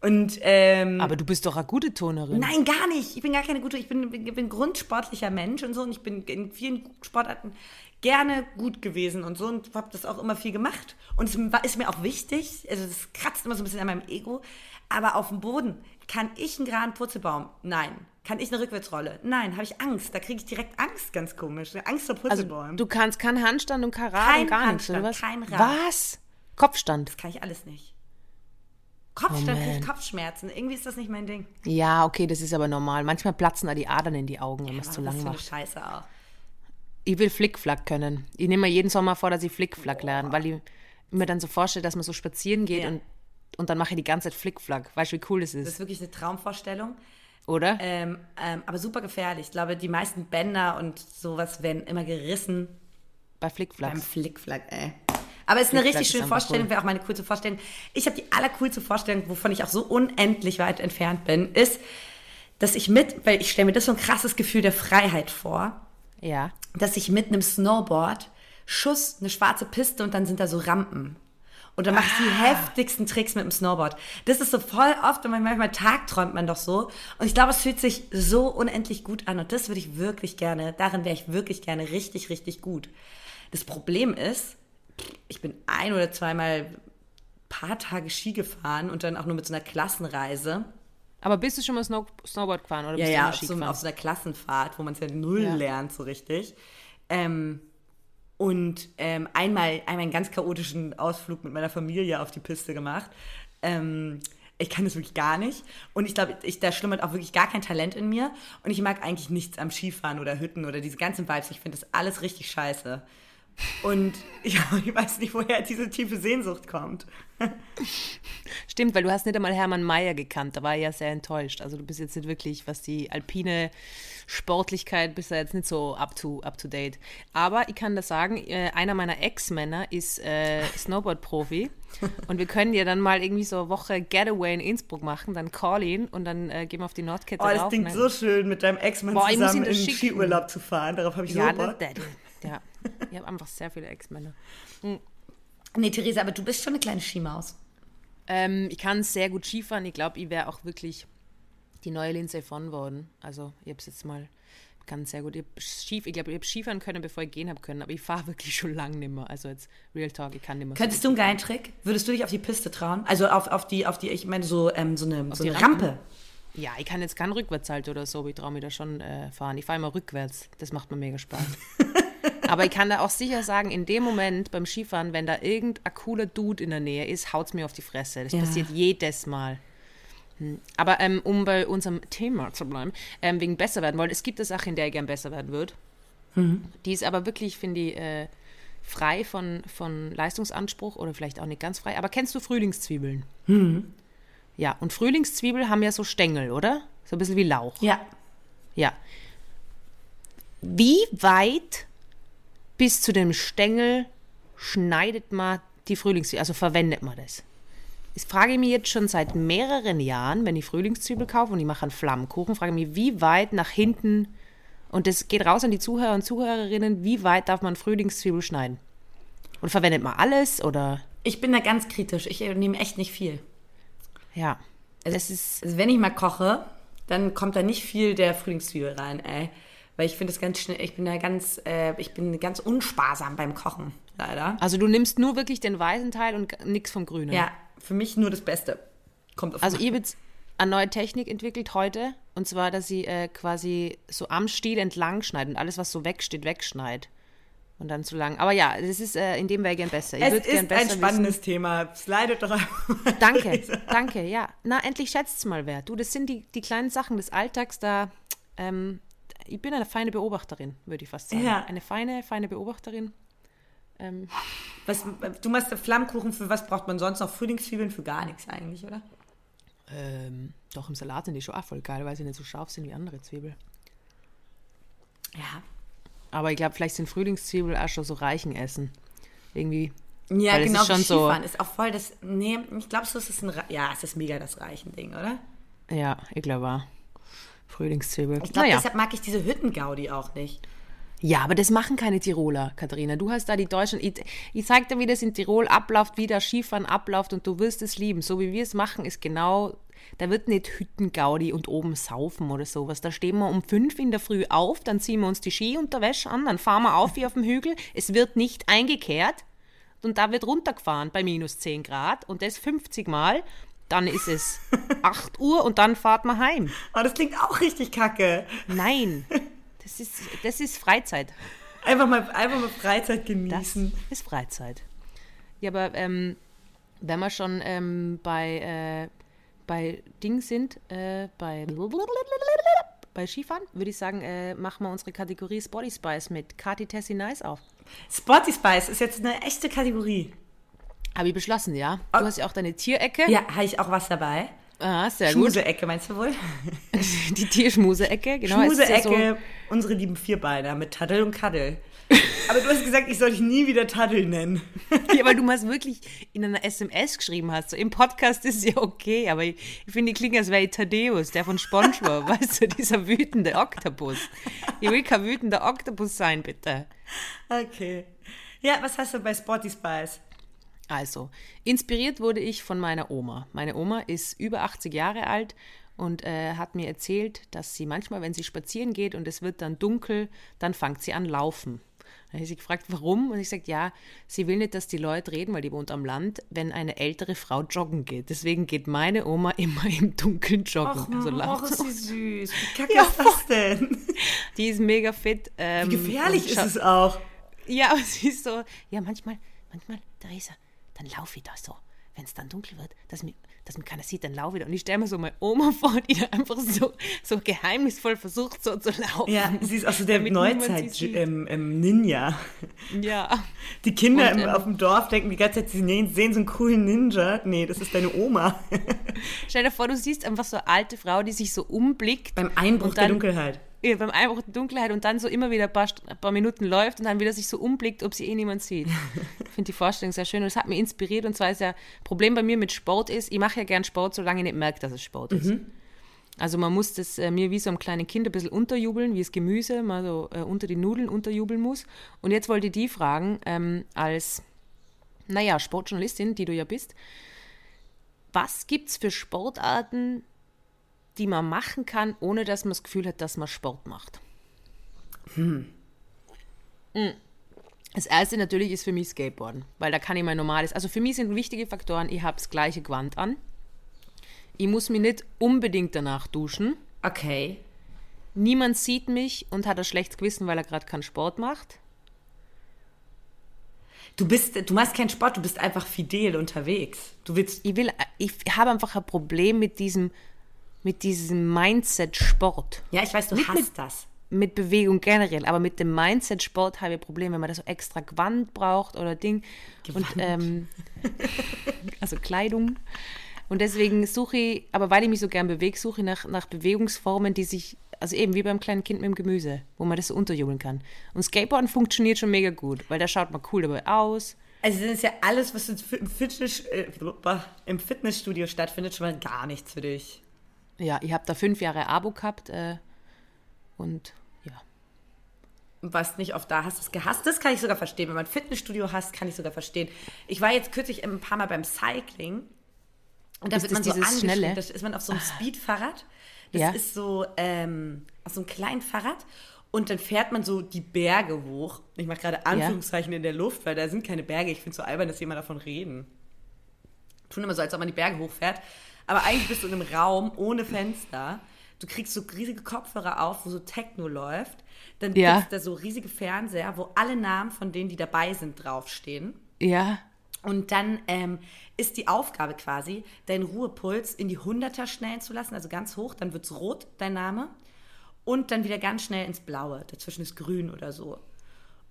Und ähm, Aber du bist doch eine gute Turnerin. Nein, gar nicht. Ich bin gar keine gute. Ich bin, ich bin grundsportlicher Mensch und so. Und ich bin in vielen Sportarten gerne gut gewesen und so. Und habe das auch immer viel gemacht. Und es ist mir auch wichtig. Also, das kratzt immer so ein bisschen an meinem Ego. Aber auf dem Boden kann ich einen geraden Purzelbaum? Nein. Kann ich eine Rückwärtsrolle? Nein. Habe ich Angst? Da kriege ich direkt Angst, ganz komisch. Angst vor Also Purzelbäumen. du kannst keinen Handstand und kein Rad Kein und gar nichts, Handstand, was? kein Rad. Was? Kopfstand. das kann ich alles nicht. Kriege ich man. Kopfschmerzen. Irgendwie ist das nicht mein Ding. Ja, okay, das ist aber normal. Manchmal platzen da die Adern in die Augen, wenn man es zu das lang macht. Scheiße auch. Ich will Flickflack können. Ich nehme mir jeden Sommer vor, dass ich Flickflack lerne, weil ich mir dann so vorstelle, dass man so spazieren geht Ja. und, und dann mache ich die ganze Zeit Flickflack. Weißt du, wie cool das Das ist, ist wirklich eine Traumvorstellung. oder? Ähm, ähm, aber super gefährlich. Ich glaube, die meisten Bänder und sowas werden immer gerissen Bei Flickflack. beim Flickflack, ey. Aber es ist eine Flickflack richtig schöne Vorstellung, cool. wäre auch meine coolste Vorstellung. Ich habe die allercoolste Vorstellung, wovon ich auch so unendlich weit entfernt bin, ist, dass ich mit, weil ich stelle mir das so ein krasses Gefühl der Freiheit vor, Ja. dass ich mit einem Snowboard Schuss, eine schwarze Piste und dann sind da so Rampen. Und dann mache ich die heftigsten Tricks mit dem Snowboard. Das ist so voll oft und manchmal tagträumt man doch so. Und ich glaube, es fühlt sich so unendlich gut an. Und das würde ich wirklich gerne, darin wäre ich wirklich gerne richtig, richtig gut. Das Problem ist, ich bin ein oder zweimal paar Tage Ski gefahren und dann auch nur mit so einer Klassenreise. Aber bist du schon mal Snow Snowboard gefahren oder Ja, bist du ja, immer auf Ski so, gefahren? auf so einer Klassenfahrt, wo man es ja null Ja. lernt, so richtig. Ähm, und ähm, einmal, einmal einen ganz chaotischen Ausflug mit meiner Familie auf die Piste gemacht. Ähm, ich kann das wirklich gar nicht. Und ich glaube, ich, da schlummert auch wirklich gar kein Talent in mir. Und ich mag eigentlich nichts am Skifahren oder Hütten oder diese ganzen Vibes. Ich finde das alles richtig scheiße. Und ja, (laughs) ich weiß nicht, woher diese tiefe Sehnsucht kommt. Stimmt, weil du hast nicht einmal Hermann Mayer gekannt. Da war ich ja sehr enttäuscht. Also du bist jetzt nicht wirklich, was die alpine Sportlichkeit, bist du jetzt nicht so up to, up to date. Aber ich kann das sagen, äh, einer meiner Ex-Männer ist äh, Snowboard-Profi. und wir können ja dann mal irgendwie so eine Woche Getaway in Innsbruck machen, dann call ihn und dann äh, gehen wir auf die Nordkette Oh, das rauf. klingt so schön, mit deinem Ex-Mann ich zusammen in den. Skiurlaub zu fahren. Darauf habe ich dann, so ja, Bock. Ja, (laughs) ich habe einfach sehr viele Ex-Männer. Nee, Theresa, aber du bist schon eine kleine Skimaus. Ähm, ich kann sehr gut Skifahren. Ich glaube, ich wäre auch wirklich die neue Lindsay von worden. Also, ich habe es jetzt mal, ich kann sehr gut. Ich, Skif, ich glaube, ich habe Skifahren können, bevor ich gehen habe können, aber ich fahre (laughs) wirklich schon lange nicht mehr. Also, jetzt Real Talk, ich kann nicht mehr. so Könntest du einen geilen Trick? Würdest du dich auf die Piste trauen? Also auf, auf die, auf die, ich meine so, ähm, so eine, so eine Rampen? Rampe. Ja, ich kann jetzt keinen Rückwärtshalter oder so, aber ich traue mich da schon äh, fahren. Ich fahre immer rückwärts. Das macht mir mega Spaß. (laughs) Aber ich kann da auch sicher sagen, in dem Moment beim Skifahren, wenn da irgendein cooler Dude in der Nähe ist, haut es mir auf die Fresse. Das Ja. passiert jedes Mal. Hm. Aber ähm, um bei unserem Thema zu bleiben, ähm, wegen besser werden wollen, es gibt eine Sache, in der ich gern besser werden würde. Die ist aber wirklich, finde ich, äh, frei von, von Leistungsanspruch oder vielleicht auch nicht ganz frei. Aber kennst du Frühlingszwiebeln? Ja, und Frühlingszwiebeln haben ja so Stängel, oder? So ein bisschen wie Lauch. Ja. Ja. Wie weit bis zu dem Stängel schneidet man die Frühlingszwiebel, also verwendet man das? Das frage ich mich jetzt schon seit mehreren Jahren, wenn ich Frühlingszwiebel kaufe und ich mache einen Flammkuchen, frage ich mich, wie weit nach hinten, und das geht raus an die Zuhörer und Zuhörerinnen, wie weit darf man Frühlingszwiebel schneiden? Und verwendet man alles oder, Ich bin da ganz kritisch. Ich nehme echt nicht viel. ja, das ist, Also wenn ich mal koche, dann kommt da nicht viel der Frühlingszwiebel rein, ey. Weil ich finde es ganz schnell, ich bin da ganz, äh, ich bin ganz unsparsam beim Kochen, leider. also du nimmst nur wirklich den weißen Teil und nichts vom Grünen. Ja, für mich nur das Beste. Kommt auf Also habe jetzt eine neue Technik entwickelt heute. Und zwar, dass ich äh, quasi so am Stiel entlang schneide und alles, was so wegsteht, wegschneide. Und dann zu lang. Aber ja, das ist, äh, in dem wäre ich gern besser. Ich es ist ein besser spannendes Thema. Slidet doch einfach mal (laughs) Danke, danke, ja. Na, endlich schätzt mal wer. Du, das sind die, die kleinen Sachen des Alltags, da, ähm, ich bin eine feine Beobachterin, würde ich fast sagen. Ja. Eine feine, feine Beobachterin. Ähm, Was, du machst Flammkuchen, für was braucht man sonst noch? Frühlingszwiebeln für gar nichts eigentlich, oder? ähm, doch, im Salat sind die schon auch voll geil, weil sie nicht so scharf sind wie andere Zwiebeln. Ja. Aber ich glaube, vielleicht sind Frühlingszwiebeln auch schon so reichen Essen. Irgendwie. Ja, Weil genau, ist schon so- ist auch voll das, nee, ich glaube, so ist es ein, ja, es ist mega das Reichen-Ding, oder? Ja, ich glaube auch. Frühlingszwiebel. Ich glaube, naja. deshalb mag ich diese Hüttengaudi auch nicht. Ja, aber das machen keine Tiroler, Katharina. Du hast da die Deutschen. Ich, ich zeig dir, wie das in Tirol abläuft, wie das Skifahren abläuft und du wirst es lieben. So wie wir es machen, ist genau, da wird nicht Hüttengaudi und oben saufen oder sowas. Da stehen wir um fünf in der Früh auf, dann ziehen wir uns die Skiunterwäsche an, dann fahren wir auf wie auf dem Hügel. Es wird nicht eingekehrt und da wird runtergefahren bei minus 10 Grad und das 50 Mal. Dann ist es 8 Uhr und dann fahrt man heim. Aber das klingt auch richtig kacke. Nein, das ist, das ist Freizeit. Einfach mal, einfach mal Freizeit Das genießen. ist Freizeit. Ja, aber ähm, wenn wir schon ähm, bei, äh, bei Ding sind, äh, bei, bei Skifahren, würde ich sagen, äh, machen wir unsere Kategorie Spotty Spice mit Kati Tessie Nice auf. Spotty Spice ist jetzt eine echte Kategorie. Habe ich beschlossen, ja. Du hast ja auch deine Tierecke. Ja, habe ich auch was dabei. Ah, sehr gut. Schmuse-Ecke, meinst du wohl? (laughs) Die Tierschmuse-Ecke, genau. ist ja Schmuse-Ecke, unsere lieben Vierbeiner mit Taddel und Kaddel. (laughs) Aber du hast gesagt, ich soll dich nie wieder Taddel nennen. So, (laughs) ja, weil du mal wirklich in einer SMS geschrieben hast. So, Im Podcast ist ja okay, aber ich, ich finde, ich klinge, als wäre ich Thaddeus, der von Spongebob, weißt du, dieser wütende Oktopus. Ich will kein wütender Oktopus sein, bitte. Okay. Ja, was hast du bei Spotty Spice? Also, inspiriert wurde ich von meiner Oma. Meine Oma ist über 80 Jahre alt und äh, hat mir erzählt, dass sie manchmal, wenn sie spazieren geht und es wird dann dunkel, dann fängt sie an laufen. Dann habe ich sie gefragt, warum? Und ich sagte, ja, sie will nicht, dass die Leute reden, weil die wohnt am Land, wenn eine ältere Frau joggen geht. Deswegen geht meine Oma (laughs) immer im Dunkeln joggen. Och, also oh, läuft ist so. sie süß. Wie (laughs) kacke Ja, ist das denn? Die ist mega fit. Ähm, Wie gefährlich ist es auch? Ja, (laughs) aber sie ist so, ja, manchmal, manchmal, Theresa, dann laufe ich da so, wenn es dann dunkel wird, dass mir, dass mir keiner sieht, dann laufe ich da. Und ich stelle mir so meine Oma (laughs) vor, die da einfach so, so geheimnisvoll versucht, so zu laufen. Ja, sie ist auch so der Damit niemand sie Neuzeit sieht. ähm, ähm, Ninja. Ja. Die Kinder Und, im, ähm, auf dem Dorf denken die ganze Zeit, sie sehen so einen coolen Ninja. Nee, das ist deine Oma. (laughs) Stell dir vor, du siehst einfach so eine alte Frau, die sich so umblickt. Beim Einbruch Und der dann- Dunkelheit. Beim Einbruch der Dunkelheit und dann so immer wieder ein paar, ein paar Minuten läuft und dann wieder sich so umblickt, ob sie eh niemand sieht. (laughs) Ich finde die Vorstellung sehr schön und es hat mich inspiriert und zwar ist ja, Problem bei mir mit Sport ist, ich mache ja gern Sport, solange ich nicht merke, dass es Sport ist. Also man muss das äh, mir wie so einem kleinen Kind ein bisschen unterjubeln, wie es Gemüse mal so äh, unter die Nudeln unterjubeln muss. Und jetzt wollte ich die fragen, ähm, als, naja, Sportjournalistin, die du ja bist, was gibt's für Sportarten, die man machen kann, ohne dass man das Gefühl hat, dass man Sport macht? Hm. Das erste natürlich ist für mich Skateboarden, weil da kann ich mein normales, also für mich sind wichtige Faktoren, ich habe das gleiche Gewand an, ich muss mich nicht unbedingt danach duschen, Okay. niemand sieht mich und hat ein schlechtes Gewissen, weil er gerade keinen Sport macht. Du bist, du machst keinen Sport, du bist einfach fidel unterwegs. Du willst. Ich will, ich habe einfach ein Problem mit diesem, mit diesem Mindset-Sport. Ja, ich weiß, du Nicht hast mit- das. Mit Bewegung generell, aber mit dem Mindset-Sport habe ich ein Problem, wenn man da so extra Gewand braucht oder Ding. Und, ähm, (laughs) also Kleidung. Und deswegen suche ich, aber weil ich mich so gern bewege, suche ich nach, nach Bewegungsformen, die sich, also eben wie beim kleinen Kind mit dem Gemüse, wo man das so unterjubeln kann. Und Skateboarden funktioniert schon mega gut, weil da schaut man cool dabei aus. Also das ist ja alles, was im Fitness, äh, im Fitnessstudio stattfindet, schon mal gar nichts für dich. Ja, ich habe da fünf Jahre Abo gehabt äh, und ja. Warst nicht oft da, hast es gehasst. Das kann ich sogar verstehen. Wenn man ein Fitnessstudio hasst, kann ich sogar verstehen. Ich war jetzt kürzlich ein paar Mal beim Cycling. Und da Ist wird man so angeschnitten. Da ist man auf so einem Speedfahrrad. Das Ja. ist so ähm, auf so einem kleinen Fahrrad. Und dann fährt man so die Berge hoch. Ich mache gerade Anführungszeichen in der Luft, weil da sind keine Berge. Ich finde es so albern, dass jemand davon reden. Tun immer so, als ob man die Berge hochfährt. Aber eigentlich bist du in einem Raum ohne Fenster. Du kriegst so riesige Kopfhörer auf, wo so Techno läuft. Dann Ja. gibt es da so riesige Fernseher, wo alle Namen von denen, die dabei sind, draufstehen. Ja, Und dann ähm, ist die Aufgabe quasi, deinen Ruhepuls in die Hunderter schnellen zu lassen, also ganz hoch, dann wird es rot, dein Name, und dann wieder ganz schnell ins Blaue, dazwischen ist grün oder so.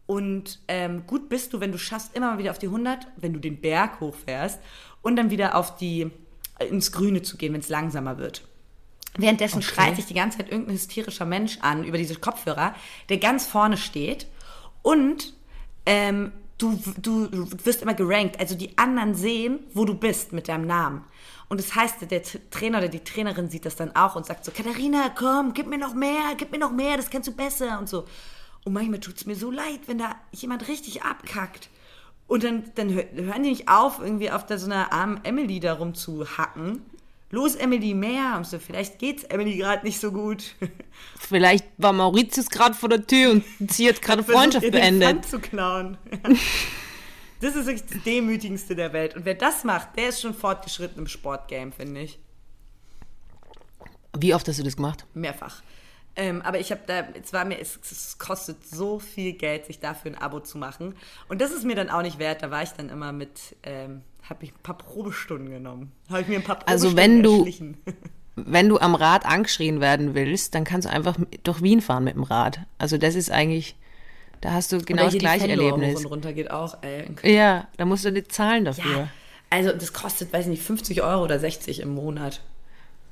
Und ähm, gut bist du, wenn du schaffst, immer mal wieder auf die 100, wenn du den Berg hochfährst und dann wieder auf die, ins Grüne zu gehen, wenn es langsamer wird. Währenddessen Okay. schreit sich die ganze Zeit irgendein hysterischer Mensch an über diese Kopfhörer, der ganz vorne steht und ähm, du, du wirst immer gerankt. Also die anderen sehen, wo du bist mit deinem Namen. Und das heißt, der Trainer oder die Trainerin sieht das dann auch und sagt so, Katharina, komm, gib mir noch mehr, gib mir noch mehr, das kannst du besser und so. Und manchmal tut es mir so leid, wenn da jemand richtig abkackt. Und dann, dann hör- hören die nicht auf, irgendwie auf der, so einer armen Emily da rumzuhacken. Los, Emily, mehr. Und so, vielleicht geht's Emily gerade nicht so gut. (laughs) vielleicht war Mauritius gerade vor der Tür und sie hat gerade Freundschaft ihr den beendet. Pfand zu klauen. (laughs) Das ist wirklich das Demütigendste der Welt. Und wer das macht, der ist schon fortgeschritten im Sportgame, finde ich. Wie oft hast du das gemacht? Mehrfach. Ähm, aber ich habe da, es war mir, es, es kostet so viel Geld, sich dafür ein Abo zu machen. Und das ist mir dann auch nicht wert. Da war ich dann immer mit, ähm, habe ich ein paar Probestunden genommen. Habe ich mir ein paar Also Probestunden wenn du-. (laughs) Wenn du am Rad angeschrien werden willst, dann kannst du einfach durch Wien fahren mit dem Rad. Also das ist eigentlich, da hast du genau das gleiche Erlebnis. Und runter geht auch, ey. Köln. Ja, da musst du nicht zahlen dafür. Ja. Also das kostet, weiß ich nicht, 50 Euro oder 60 im Monat.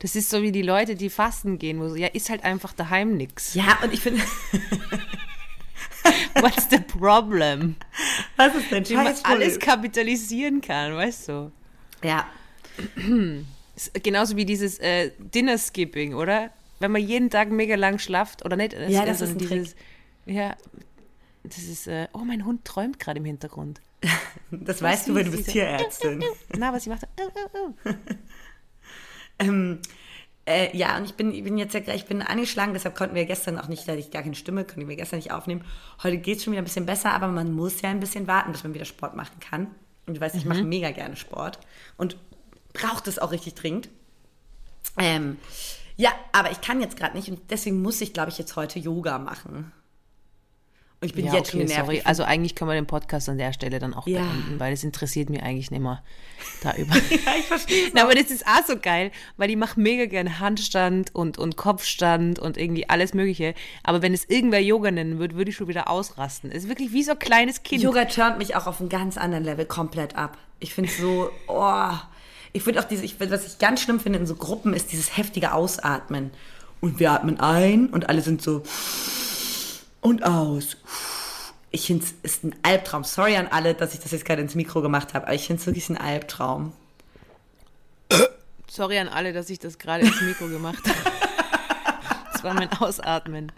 Das ist so wie die Leute, die fasten gehen, wo so, ja, ist halt einfach daheim nix. Ja, und ich finde, (laughs) What's the problem? was ist denn Wie man alles kapitalisieren kann, weißt du? Ja, Genauso wie dieses äh, Dinner-Skipping, oder? Wenn man jeden Tag mega lang schlaft, oder nicht? Ja, das also ist ein dieses, Ja, das ist, äh, oh, mein Hund träumt gerade im Hintergrund. das weißt du, weil du bist. Tierärztin. (laughs) Na, was sie macht? Ähm, äh, ja, und ich bin, ich bin jetzt ja gleich, ich bin angeschlagen, deshalb konnten wir gestern auch nicht, da ich gar keine Stimme, konnten wir gestern nicht aufnehmen. Heute geht es schon wieder ein bisschen besser, aber man muss ja ein bisschen warten, bis man wieder Sport machen kann. Und du weißt, ich mache mega gerne Sport und braucht es auch richtig dringend. Ähm, ja, aber ich kann jetzt gerade nicht und deswegen muss ich, glaube ich, jetzt heute Yoga machen. Und ich bin Ja, jetzt schon okay, genervt. sorry. Also eigentlich können wir den Podcast an der Stelle dann auch Ja. beenden, weil es interessiert mich eigentlich nicht mehr da (laughs) über. ja, ich verstehe Na, aber das ist auch so geil, weil ich mache mega gerne Handstand und, und Kopfstand und irgendwie alles Mögliche. Aber wenn es irgendwer Yoga nennen würde, würde ich schon wieder ausrasten. Es ist wirklich wie so ein kleines Kind. Yoga turnt mich auch auf einem ganz anderen Level komplett ab. Ich finde es so, oh. Ich finde auch diese, ich, was ich ganz schlimm finde in so Gruppen, ist dieses heftige Ausatmen. Und wir atmen ein und alle sind so und aus. Ich finde es ist ein Albtraum. Sorry an alle, dass ich das jetzt gerade ins Mikro gemacht habe, aber ich finde es wirklich ein Albtraum. Sorry an alle, dass ich das gerade ins Mikro gemacht habe. (laughs) Das war mein Ausatmen.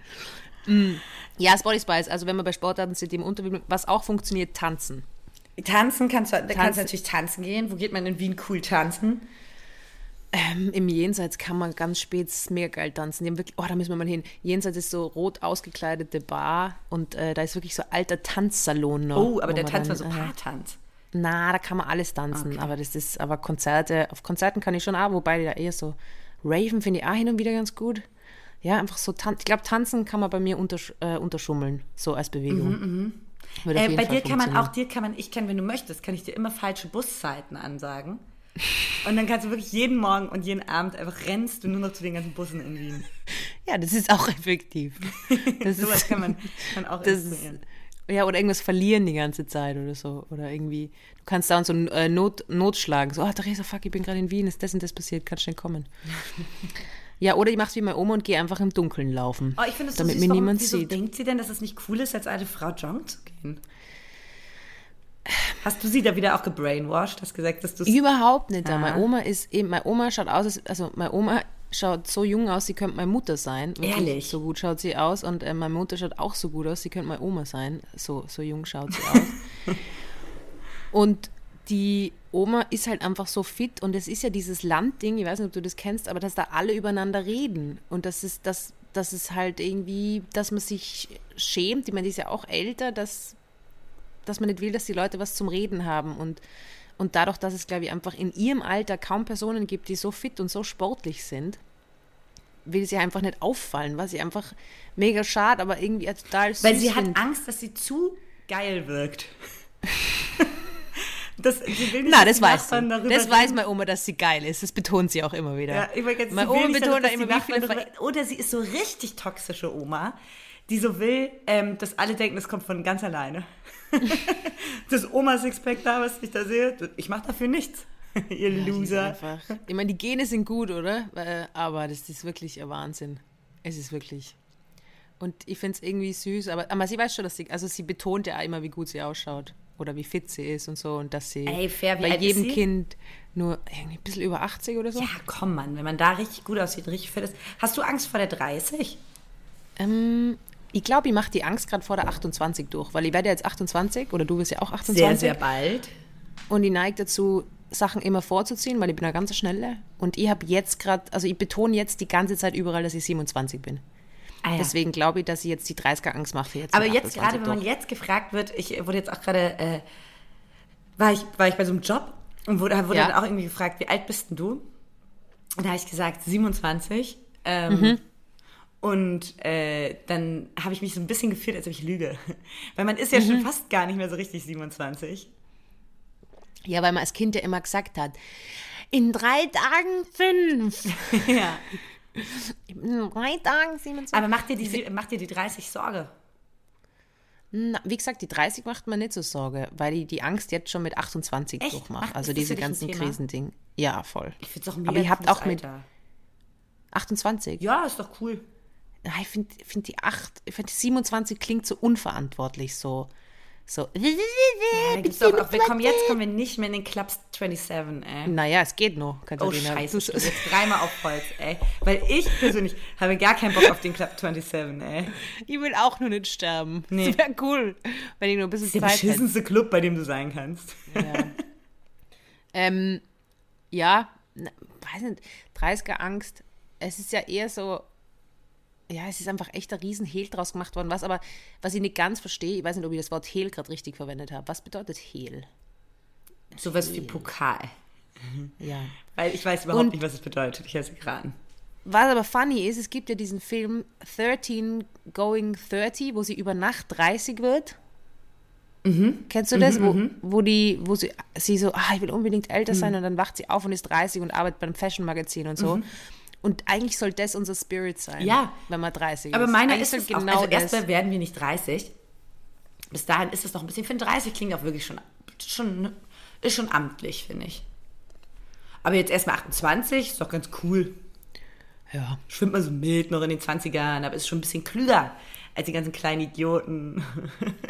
Mm. Ja, Spotty Spice, also wenn wir bei Sportarten sind, im Unterwiegen, was auch funktioniert, tanzen. Tanzen kannst du, da kannst Tanzen. du natürlich tanzen gehen. Wo geht man in Wien cool tanzen? Ähm, Im Jenseits kann man ganz spät mega geil tanzen. Die haben wirklich, oh, da müssen wir mal hin. Jenseits ist so rot ausgekleidete Bar und äh, da ist wirklich so alter Tanzsalon noch. Oh, aber der Tanz war dann, so äh, Paartanz. Na, da kann man alles tanzen, aber das ist, aber Konzerte, auf Konzerten kann ich schon auch, wobei da eher so Raven finde ich auch hin und wieder ganz gut. Ja, einfach so tanzen. Ich glaube, tanzen kann man bei mir untersch äh, unterschummeln, so als Bewegung. Würde auf Äh, bei Fall dir kann man auch, dir kann man, ich kann, wenn du möchtest, kann ich dir immer falsche Buszeiten ansagen. Und dann kannst du wirklich jeden Morgen und jeden Abend einfach rennst du nur noch zu den ganzen Bussen in Wien. Ja, das ist auch effektiv. (laughs) Das Sowas ist, kann man, kann auch das instruieren. ist, ja, oder irgendwas verlieren die ganze Zeit oder so. Oder irgendwie, du kannst da so einen äh, Not, Notschlagen. So, ah, Theresa, fuck, ich bin gerade in Wien, ist das und das passiert, kannst schnell kommen. (laughs) Ja, oder ich mach's wie meine Oma und gehe einfach im Dunkeln laufen. Oh, ich finde es so damit süß, mir warum, niemand wieso sieht. denkt sie denn, dass es nicht cool ist, als alte Frau joggen zu gehen? Hast du sie da wieder auch gebrainwashed? Hast gesagt, dass du. Überhaupt nicht. Ah. Meine Oma ist eben, meine Oma schaut aus, als- also meine Oma schaut so jung aus, sie könnte meine Mutter sein. Wirklich, Ehrlich? So gut schaut sie aus und äh, meine Mutter schaut auch so gut aus, sie könnte meine Oma sein. So, so jung schaut sie aus. (laughs) und die Oma ist halt einfach so fit und es ist ja dieses Landding, ich weiß nicht, ob du das kennst, aber dass da alle übereinander reden und das ist das, das ist halt irgendwie, dass man sich schämt, ich meine, die ist ja auch älter, dass dass man nicht will, dass die Leute was zum Reden haben. Und, und dadurch, dass es, glaube ich, einfach in ihrem Alter kaum Personen gibt, die so fit und so sportlich sind, will sie einfach nicht auffallen, was sie einfach mega schade, aber irgendwie total süß Weil sie hat find. Angst, dass sie zu geil wirkt. (laughs) Das, sie will nicht, Na, das weiß sie. Das weiß reden. meine Oma, dass sie geil ist. Das betont sie auch immer wieder. Ja, ich wollte jetzt, meine Oma betont da immer, die wie viele Nachbarn Ver darüber- Oder sie ist so richtig toxische Oma, die so will, ähm, dass alle denken, das kommt von ganz alleine. (laughs) das Oma-Sixpack da, was ich da sehe, ich mache dafür nichts. (laughs) Ihr ist Loser. Ich meine, die Gene sind gut, oder? Äh, Aber das ist wirklich ein Wahnsinn. Es ist wirklich. Und ich finde es irgendwie süß, aber, aber sie weiß schon, dass sie, also sie betont ja immer, wie gut sie ausschaut oder wie fit sie ist und so und dass sie Ey, fair, bei jedem? Kind nur irgendwie ein bisschen über 80 oder so. Ja, komm, Mann, wenn man da richtig gut aussieht, richtig fit ist. Hast du Angst vor der 30? Ähm, ich glaube, ich mache die Angst gerade vor der 28 durch, weil ich werde ja jetzt 28 oder du bist ja auch 28 Sehr, sehr bald. und ich neige dazu, Sachen immer vorzuziehen, weil ich bin eine ganz schnelle und ich habe jetzt gerade, also ich betone jetzt die ganze Zeit überall, dass ich 27 bin. Ah, ja. Deswegen glaube ich, dass ich jetzt die 30er Angst mache für jetzt. Aber jetzt 28 gerade, wenn man jetzt gefragt wird, ich wurde jetzt auch gerade, äh, war, ich, war ich bei so einem Job und wurde, wurde Ja. dann auch irgendwie gefragt, wie alt bist denn du? Und da habe ich gesagt, 27. Ähm, Mhm. Und äh, dann habe ich mich so ein bisschen gefühlt, als ob ich lüge. (laughs) Weil man ist ja Mhm. schon fast gar nicht mehr so richtig 27. Ja, weil man als Kind ja immer gesagt hat, in drei Tagen fünf, (laughs) ja. in drei Tagen 27. Aber macht dir, die, macht dir die 30 Sorge? Na, wie gesagt, die 30 macht mir nicht so Sorge, weil ich die Angst jetzt schon mit 28 Echt? durchmache. Ach, Also diese ganzen? Krisending. Ja, voll. Ich finde es auch ein mega Aber ihr habt auch mit Alter. 28. Ja, ist doch cool. Ja, ich finde find die 8, ich finde die 27 klingt so unverantwortlich, so. So. Ja, doch auch, wir kommen, jetzt kommen wir nicht mehr in den Clubs 27, ey. Naja, es geht noch, Oh, scheiße, (laughs) Du- jetzt dreimal auf Holz, ey. Weil ich persönlich habe gar keinen Bock auf den Club 27, ey. Ich will auch nur nicht sterben. Nee. Das wäre cool, wenn ich nur ein bisschen Der Zeit hätte. beschissenste Club, bei dem du sein kannst. (laughs) Ähm, ja, weiß nicht, 30er Angst. Es ist ja eher so, ja, es ist einfach echt ein Riesenhehl draus gemacht worden. Was aber, was ich nicht ganz verstehe, ich weiß nicht, ob ich das Wort Hehl gerade richtig verwendet habe. Was bedeutet Hehl? Sowas wie Pokal. Ja. Weil ich weiß überhaupt Und- nicht, was es bedeutet. Ich helfe geraten. Was aber funny ist, es gibt ja diesen Film 13 Going 30, wo sie über Nacht 30 wird. Kennst du das? wo, wo die, wo sie, sie so, ah, ich will unbedingt älter sein und dann wacht sie auf und ist 30 und arbeitet beim Fashion-Magazin und so. Und eigentlich soll das unser Spirit sein, Ja. wenn man 30 Aber ist. meiner Eigentlich ist es auch. genau Also das. erstmal werden wir nicht 30. Bis dahin ist es noch ein bisschen. Ich finde 30 klingt auch wirklich schon, schon ist schon amtlich, finde ich. Aber jetzt erstmal 28, ist doch ganz cool. Ja. Schwimmt man so mild noch in den 20ern, aber ist schon ein bisschen klüger als die ganzen kleinen Idioten.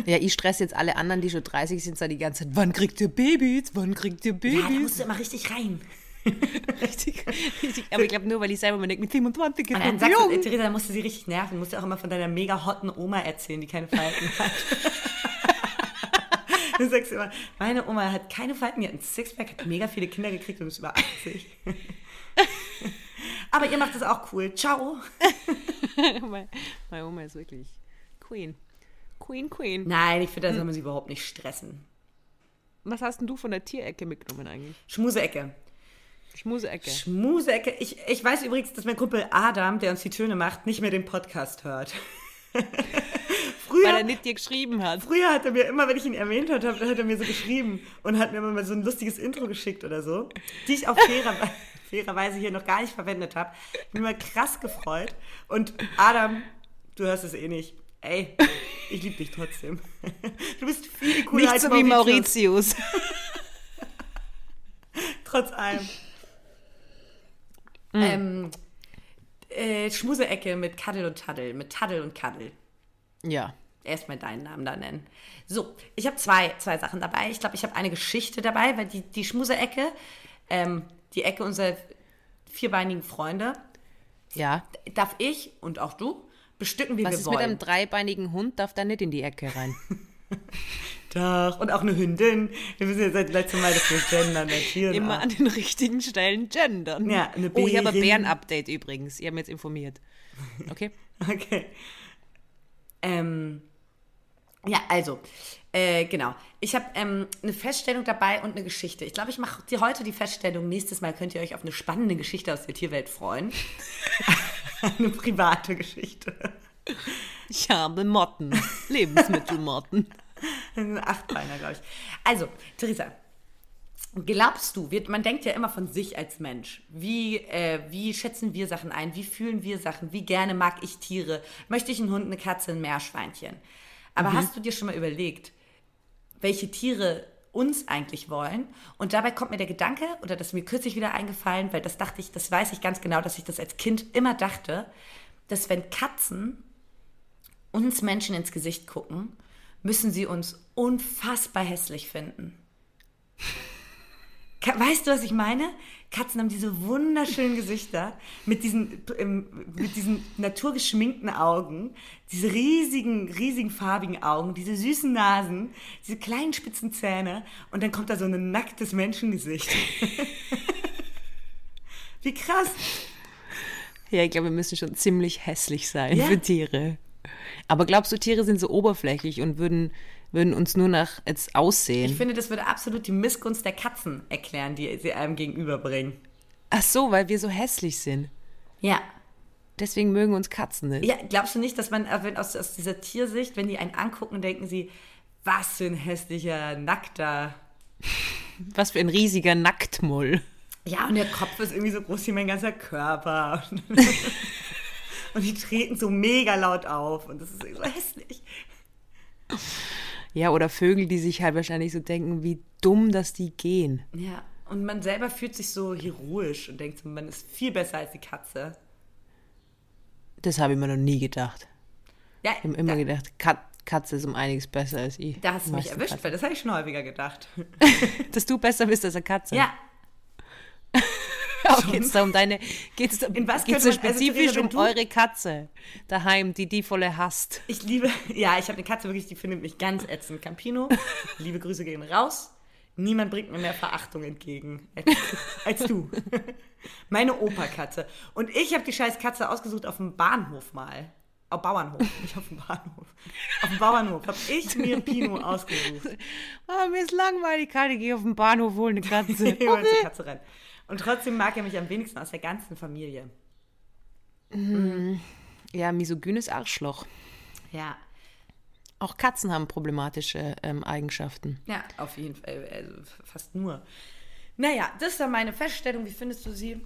ja, ich stress jetzt alle anderen, die schon 30 sind, so die ganze Zeit, wann kriegt ihr Babys? Wann kriegt ihr Ja, da Babys? musst du immer richtig rein. (laughs) richtig, richtig. Aber ich glaube nur, weil ich selber mir denke, mit 27 ist Und dann sagst du. Theresa, da musst du sie richtig nerven. Musst du auch immer von deiner mega hotten Oma erzählen, die keine Falten (laughs) hat. (laughs) du sagst immer, meine Oma hat keine Falten, die hat ein Sixpack, hat mega viele Kinder gekriegt und ist über 80. Aber ihr macht das auch cool. Ciao. meine, meine Oma ist wirklich Queen. Queen, Queen. Nein, ich finde, da soll man sie überhaupt nicht stressen. Was hast denn du von der Tierecke mitgenommen eigentlich? Schmuseecke. Schmuseecke. Schmuseecke. Ich, ich weiß übrigens, dass mein Kumpel Adam, der uns die Töne macht, nicht mehr den Podcast hört. (laughs) Früher- weil er nicht dir geschrieben hat. Früher hat er mir immer, wenn ich ihn erwähnt habe, hat er mir so geschrieben und hat mir immer mal so ein lustiges Intro geschickt oder so, die ich auch fairer, (laughs) fairerweise hier noch gar nicht verwendet habe. Ich bin mal krass gefreut. Und Adam, du hörst es eh nicht. Ey, ich liebe dich trotzdem. Du bist viel cooler Nicht als so wie Mauritius. Mauritius. Trotz allem. Mm. Ähm, äh, Schmuseecke mit Kaddel und Taddel, mit Taddel und Kaddel. Ja. erstmal deinen Namen da nennen. So, ich habe zwei, zwei Sachen dabei. Ich glaube, ich habe eine Geschichte dabei, weil die, die Schmuseecke, ähm, die Ecke unserer vierbeinigen Freunde, Ja. darf ich und auch du bestücken, wie Was wir ist wollen. mit einem dreibeinigen Hund? Darf da nicht in die Ecke rein. (laughs) (laughs) Doch, und auch eine Hündin. Wir wissen ja seit letztem Mal, dass wir gendern Tieren. Immer auch. an den richtigen Stellen gendern. Ja, eine oh, ich habe ein Bärin. Bären-Update übrigens. Ihr habt mich jetzt informiert. Okay. (laughs) Okay. Ähm, ja, also, äh, genau. Ich habe ähm, eine Feststellung dabei und eine Geschichte. Ich glaube, ich mache dir heute die Feststellung. Nächstes Mal könnt ihr euch auf eine spannende Geschichte aus der Tierwelt freuen. (laughs) eine private Geschichte. Ich habe Motten. Lebensmittelmotten. (laughs) Ein Achtbeiner, glaube ich. Also, Theresa, glaubst du, wir, man denkt ja immer von sich als Mensch. Wie, äh, wie schätzen wir Sachen ein? Wie fühlen wir Sachen? Wie gerne mag ich Tiere? Möchte ich einen Hund, eine Katze, ein Meerschweinchen? Aber hast du dir schon mal überlegt, welche Tiere uns eigentlich wollen? Und dabei kommt mir der Gedanke, oder das ist mir kürzlich wieder eingefallen, weil das dachte ich, das weiß ich ganz genau, dass ich das als Kind immer dachte, dass wenn Katzen uns Menschen ins Gesicht gucken, müssen sie uns unfassbar hässlich finden. Weißt du, was ich meine? Katzen haben diese wunderschönen Gesichter mit diesen, ähm, mit diesen naturgeschminkten Augen, diese riesigen, riesigen farbigen Augen, diese süßen Nasen, diese kleinen spitzen Zähne und dann kommt da so ein nacktes Menschengesicht. (laughs) Wie krass. Ja, ich glaube, wir müssen schon ziemlich hässlich sein Ja. für Tiere. Aber glaubst du, Tiere sind so oberflächlich und würden, würden uns nur nach jetzt aussehen? Ich finde, das würde absolut die Missgunst der Katzen erklären, die sie einem gegenüberbringen. Ach so, weil wir so hässlich sind. Ja. Deswegen mögen uns Katzen nicht. Ja, glaubst du nicht, dass man äh, wenn aus, aus dieser Tiersicht, wenn die einen angucken, denken sie, was für ein hässlicher, nackter. (laughs) Was für ein riesiger Nacktmull. Ja, und der Kopf ist irgendwie so groß wie mein ganzer Körper. (laughs) (laughs) und die treten so mega laut auf und das ist so hässlich. Ja, oder Vögel, die sich halt wahrscheinlich so denken, wie dumm, dass die gehen. Ja, und man selber fühlt sich so heroisch und denkt, man ist viel besser als die Katze. Das habe ich mir noch nie gedacht. Ja, Ich habe immer da, gedacht, Kat Katze ist um einiges besser als ich. da hast du mich erwischt, Katzen. weil das habe ich schon häufiger gedacht. (laughs) Dass du besser bist als eine Katze. Ja, Auch geht's da um deine, geht's, da- In was geht's man- also, spezifisch wenn um du- eure Katze daheim, die die volle hasst? Ich liebe, (laughs) ja, ich habe eine Katze wirklich, die findet mich ganz ätzend. Campino, (laughs) liebe Grüße gehen raus. Niemand bringt mir mehr Verachtung entgegen als, du. (laughs) Meine Operkatze. Und ich habe die scheiß Katze ausgesucht auf dem Bahnhof mal. Auf Bauernhof, nicht auf dem Bahnhof. Auf dem Bauernhof habe ich mir Pino ausgesucht. Ah, mir ist langweilig, ich gehe auf den Bahnhof holen, eine Katze. Ich wollte die Katze rennen. Und trotzdem mag er mich am wenigsten aus der ganzen Familie. Ja, misogynes Arschloch. Ja, Auch Katzen haben problematische ähm, Eigenschaften. ja, auf jeden Fall. Also fast nur. Naja, das war meine Feststellung. Wie findest du sie?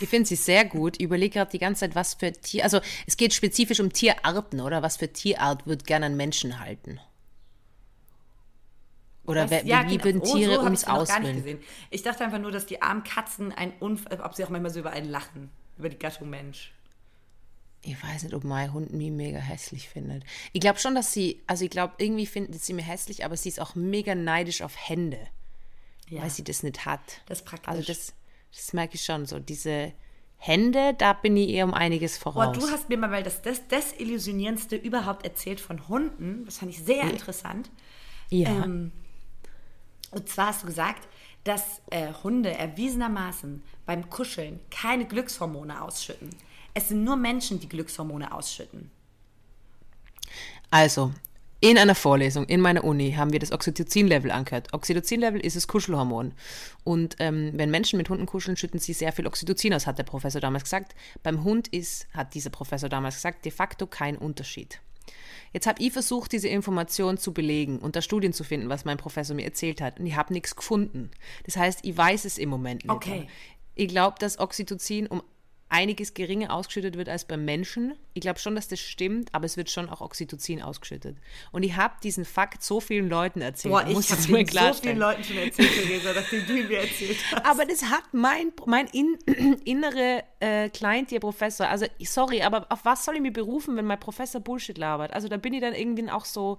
Ich finde sie sehr gut. Ich überlege gerade die ganze Zeit, was für Tier. Also, es geht spezifisch um Tierarten, oder? Was für Tierart wird gerne einen Menschen halten? Oder Das- wer, ja, wie genau. würden Oh, Tiere so nicht auswählen? gesehen. Ich dachte einfach nur, dass die armen Katzen ein Unf ob sie auch manchmal so über einen lachen. Über die Gattung Mensch. Ich weiß nicht, ob mein Hund mich mega hässlich findet. Ich glaube schon, dass sie, also ich glaube, irgendwie findet sie mir hässlich, aber sie ist auch mega neidisch auf Hände, Ja, weil sie das nicht hat. das ist praktisch. Also das, das merke ich schon so. Diese Hände, da bin ich eher um einiges Boah, voraus. du hast mir mal das des Desillusionierendste überhaupt erzählt von Hunden. Das fand ich sehr interessant. ja. Ähm, und zwar hast du gesagt, dass äh, Hunde erwiesenermaßen beim Kuscheln keine Glückshormone ausschütten. Es sind nur Menschen, die Glückshormone ausschütten. Also, in einer Vorlesung in meiner Uni haben wir das Oxytocin-Level angehört. Oxytocin-Level ist das Kuschelhormon. Und ähm, wenn Menschen mit Hunden kuscheln, schütten sie sehr viel Oxytocin aus, hat der Professor damals gesagt. Beim Hund ist, hat dieser Professor damals gesagt, de facto kein Unterschied. Jetzt habe ich versucht, diese Information zu belegen und da Studien zu finden, was mein Professor mir erzählt hat. Und ich habe nichts gefunden. Das heißt, ich weiß es im Moment nicht. Okay. Ich glaube, dass Oxytocin um einiges geringer ausgeschüttet wird als beim Menschen. Ich glaube schon, dass das stimmt, aber es wird schon auch Oxytocin ausgeschüttet. Und ich habe diesen Fakt so vielen Leuten erzählt. Boah, ich habe so vielen Leuten schon erzählt, Theresa, nachdem du ihn mir erzählt hast. Aber das hat mein, mein in, (clears throat) innere äh, Kleintierprofessor, also sorry, aber auf was soll ich mich berufen, wenn mein Professor Bullshit labert? Also da bin ich dann irgendwie auch so,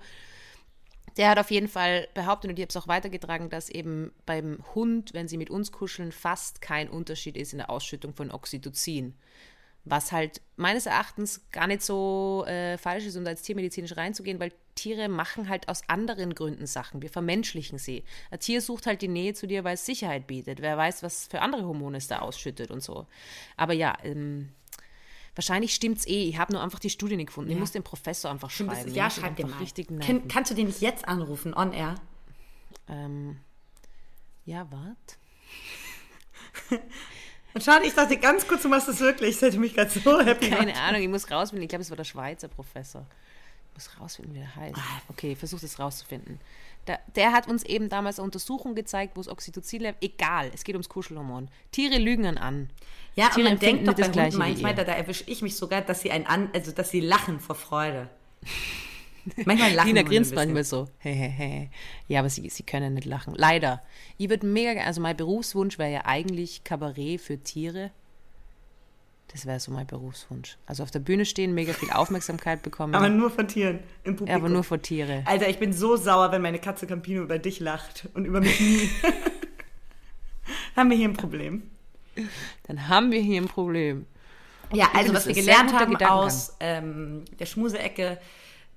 der hat auf jeden Fall behauptet, und ich habe es auch weitergetragen, dass eben beim Hund, wenn sie mit uns kuscheln, fast kein Unterschied ist in der Ausschüttung von Oxytocin. Was halt meines Erachtens gar nicht so äh, falsch ist, um da jetzt tiermedizinisch reinzugehen, weil Tiere machen halt aus anderen Gründen Sachen. Wir vermenschlichen sie. Ein Tier sucht halt die Nähe zu dir, weil es Sicherheit bietet. Wer weiß, was für andere Hormone es da ausschüttet und so. Aber ja, ähm, wahrscheinlich stimmt's eh. Ich habe nur einfach die Studie nicht gefunden. Ich muss dem Professor einfach Stimmt, schreiben. ist- Ich ja, schreib einfach mal. Richtig Kann, kannst du den nicht jetzt anrufen, on air? Ähm, ja, wart. (laughs) Und schade, ich dachte ganz kurz, du machst das wirklich. Das hätte mich gerade so (laughs) happy Keine gemacht. Ahnung, ich muss rausfinden. Ich glaube, es war der Schweizer Professor. Ich muss rausfinden, wie der heißt. Ah. Okay, ich versuche das rauszufinden. Der, der hat uns eben damals eine Untersuchung gezeigt, wo es Oxytocin level egal, es geht ums Kuschelhormon. Tiere lügen an. Ja, und Tiere man empfinden denkt doch das bei Hunden manchmal, da, da erwische ich mich sogar, dass sie ein an, also dass sie lachen vor Freude. Manchmal lachen Hunde grinst manchmal so. Ja, aber sie, sie können nicht lachen. Leider. Ich würde mega, also mein Berufswunsch wäre ja eigentlich Kabarett für Tiere. Das wäre so mein Berufswunsch. Also auf der Bühne stehen, mega viel Aufmerksamkeit bekommen. Aber nur von Tieren im Publikum. ja, aber nur vor Tiere. Alter, ich bin so sauer, wenn meine Katze Campino über dich lacht und über mich nie. (laughs) Haben wir hier ein Problem. Dann haben wir hier ein Problem. Ja, also finde, was wir gelernt haben aus ähm, der Schmuseecke,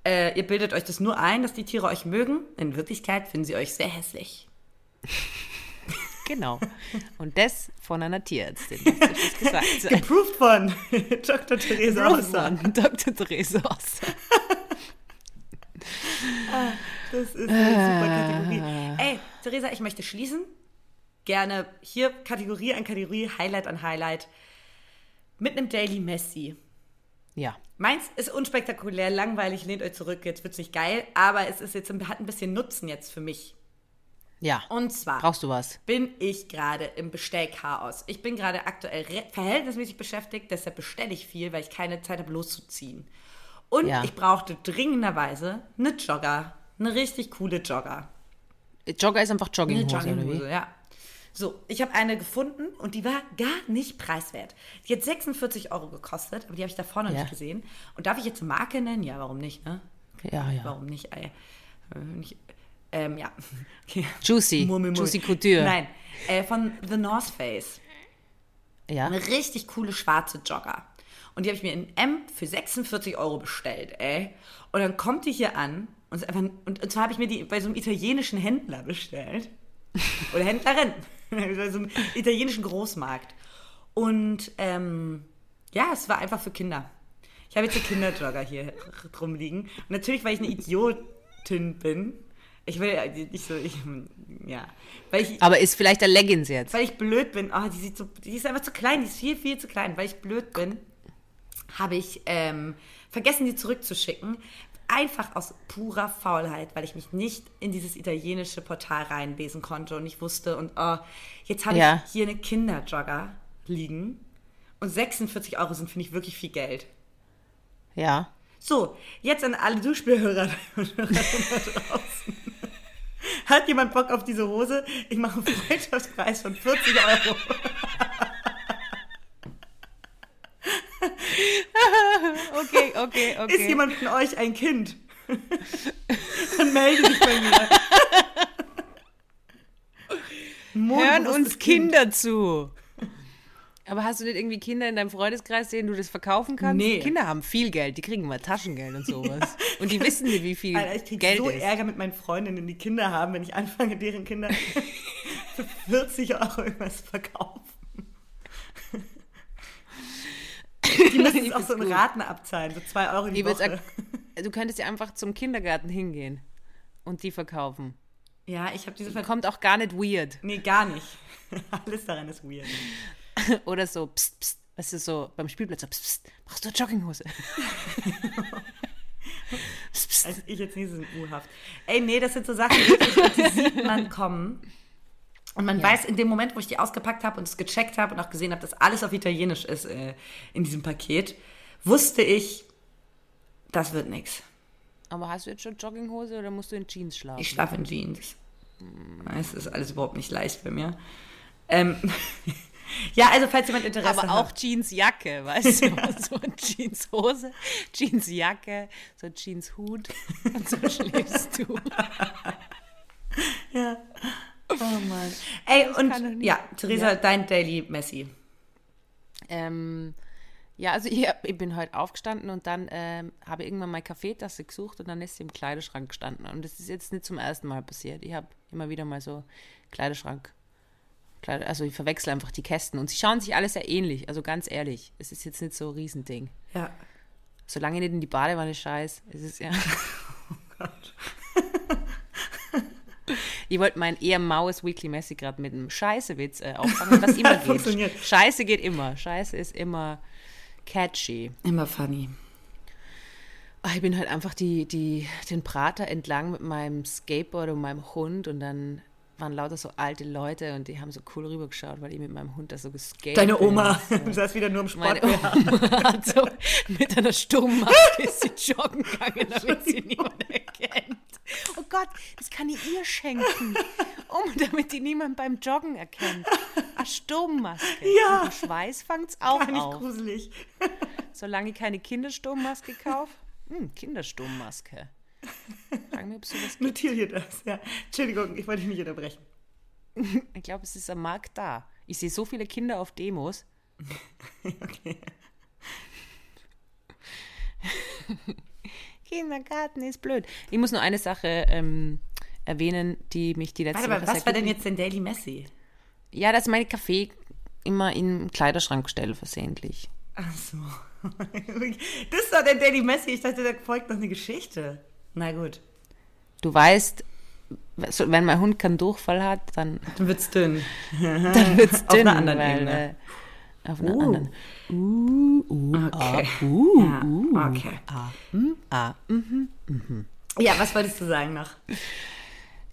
äh, ihr bildet euch das nur ein, dass die Tiere euch mögen. In Wirklichkeit finden sie euch sehr hässlich. Genau. Und das von einer Tierärztin. Gesagt. Geproved von (laughs) Dr. Theresa. Von Dr. Therese Osser. Das ist eine super Kategorie. Ey, Theresa, ich möchte schließen. Gerne hier Kategorie an Kategorie, Highlight an Highlight. Mit einem Daily Messi. Ja. Meins ist unspektakulär, langweilig, lehnt euch zurück, jetzt wird's nicht geil, aber es ist jetzt, hat ein bisschen Nutzen jetzt für mich. Ja. Und zwar Brauchst du was? bin ich gerade im Bestellchaos. Ich bin gerade aktuell verhältnismäßig beschäftigt, deshalb bestelle ich viel, weil ich keine Zeit habe loszuziehen. Und Ja. ich brauchte dringenderweise eine Jogger, eine richtig coole Jogger. Jogger ist einfach Eine Jogginghose, oder Jogginghose, ja. So, ich habe eine gefunden und die war gar nicht preiswert. Die hat 46 Euro gekostet, aber die habe ich davor noch Ja. nicht gesehen. Und darf ich jetzt eine Marke nennen? Ja, warum nicht, ne? Ja, ja. Warum nicht? Ey, äh, nicht ähm, ja. Okay. Juicy. Murmel, murmel. Juicy Couture. Nein, äh, von The North Face. Ja. Eine richtig coole schwarze Jogger. Und die habe ich mir in M für 46 Euro bestellt, ey. Und dann kommt die hier an und, einfach, und, und zwar habe ich mir die bei so einem italienischen Händler bestellt. (laughs) Oder Händlerin. (laughs) bei so einem italienischen Großmarkt. Und ähm, ja, es war einfach für Kinder. Ich habe jetzt einen Kinderjogger hier drum liegen. Und natürlich, weil ich eine Idiotin bin. Ich will ja nicht so, ich, ja. Weil ich, Aber ist vielleicht der Leggings jetzt? weil ich blöd bin, oh, die, sieht so, die ist einfach zu klein, die ist viel, viel zu klein. Weil ich blöd bin, habe ich ähm, vergessen, die zurückzuschicken. Einfach aus purer Faulheit, weil ich mich nicht in dieses italienische Portal reinlesen konnte und ich wusste, und oh, jetzt habe Ja. ich hier eine Kinderjogger liegen und 46 Euro sind, finde ich, wirklich viel Geld. Ja. So, jetzt an alle Duschbehörer (laughs) da draußen. Hat jemand Bock auf diese Hose? Ich mache einen Freundschaftspreis von 40 Euro. Okay, okay, okay. Ist jemand von euch ein Kind? Dann melde dich bei mir. Hören uns Kind. Kinder zu. Aber hast du nicht irgendwie Kinder in deinem Freundeskreis, denen du das verkaufen kannst? Nee. Kinder haben viel Geld, die kriegen mal Taschengeld und sowas. (laughs) Und die wissen nicht, wie viel Alter, ich krieg Geld so ist. Ärger mit meinen Freundinnen, die Kinder haben, wenn ich anfange, deren Kinder (laughs) für 40 Euro irgendwas verkaufen. Die müssen Ich es auch so in gut. Raten abzahlen, so 2 Euro die Ich Woche. du könntest ja einfach zum Kindergarten hingehen und die verkaufen. Ja, ich habe diese Ver Kommt auch gar nicht weird. Nee, gar nicht. (laughs) Alles daran ist weird. (laughs) Oder so, pst, pst, weißt du, so beim Spielplatz, so, pst, pst, brauchst du eine Jogginghose? (laughs) Also ich jetzt nicht so U-haft. Ey, nee, das sind so Sachen, die, (laughs) die sieht man kommen. Und man Ja. weiß, in dem Moment, wo ich die ausgepackt habe und es gecheckt habe und auch gesehen habe, dass alles auf Italienisch ist äh, in diesem Paket, wusste ich, das wird nichts. Aber hast du jetzt schon Jogginghose oder musst du in Jeans schlafen? Ich schlafe in Jeans. Es ist alles überhaupt nicht leicht bei mir. Ähm, ja, also falls jemand Interesse Aber auch hat. Jeansjacke, weißt du? (laughs) So Jeanshose, Jeansjacke, so ein Jeanshut und so schläfst du. Ja. Oh Mann. Ey, doch und ja, Theresa, Ja. dein Daily Messi. Ähm, ja, also ich, ich bin heute aufgestanden und dann ähm, habe irgendwann meine Kaffeetasse gesucht und dann ist sie im Kleiderschrank gestanden. Und das ist jetzt nicht zum ersten Mal passiert. Ich habe immer wieder mal so Kleiderschrank. Also ich verwechsel einfach die Kästen und sie schauen sich alle sehr ähnlich. Also ganz ehrlich, es ist jetzt nicht so ein Riesending. Ja. Solange ich nicht in die Badewanne scheiß, ist es ja. (laughs) Gott. Ich wollte mein eher maues Weekly Messi gerade mit einem Scheißewitz äh, auffangen, was immer (laughs) geht. Scheiße geht immer. Scheiße ist immer catchy. Immer funny. Ah, Ich bin halt einfach die, die, den Prater entlang mit meinem Skateboard und meinem Hund und dann waren lauter so alte Leute und die haben so cool rübergeschaut, weil ich mit meinem Hund da so geskatet Deine bin. Oma äh, (laughs) saß wieder nur im Meine Sport. Oma hat so mit einer Sturmmaske ist (laughs) sie joggen gegangen, damit sie niemand erkennt. Oh Gott, das kann ich ihr schenken, um, damit die niemand beim Joggen erkennt. Eine Sturmmaske. Ja. Und Schweiß fängt's auch Gar nicht auf. gruselig. Solange ich keine Kindersturmmaske kaufe. Hm, Kindersturmmaske. Frag mich, ob es sowas (laughs) gibt. Notiere dir das, ja. Entschuldigung, ich wollte dich nicht unterbrechen. (laughs) Ich glaube, es ist am Markt da. Ich sehe so viele Kinder auf Demos. (laughs) Okay. Kindergarten ist blöd. Ich muss nur eine Sache ähm, erwähnen, die mich die letzte Warte mal, Woche sehr was war denn jetzt dein Daily Messi? Ja, dass meine Kaffee immer im Kleiderschrank stelle, versehentlich. Ach so. Das ist doch der Daily Messi. Ich dachte, da folgt noch eine Geschichte. Na gut. Du weißt, wenn mein Hund keinen Durchfall hat, dann, Dann wird's dünn. (laughs) dann wird es Auf dünn. einer anderen weil, Ebene. Äh, auf einer Uh. anderen. Uh, uh, Okay. ah, uh, Ja, uh, okay. ah, mm, ah, mm. Ja, was wolltest du sagen noch?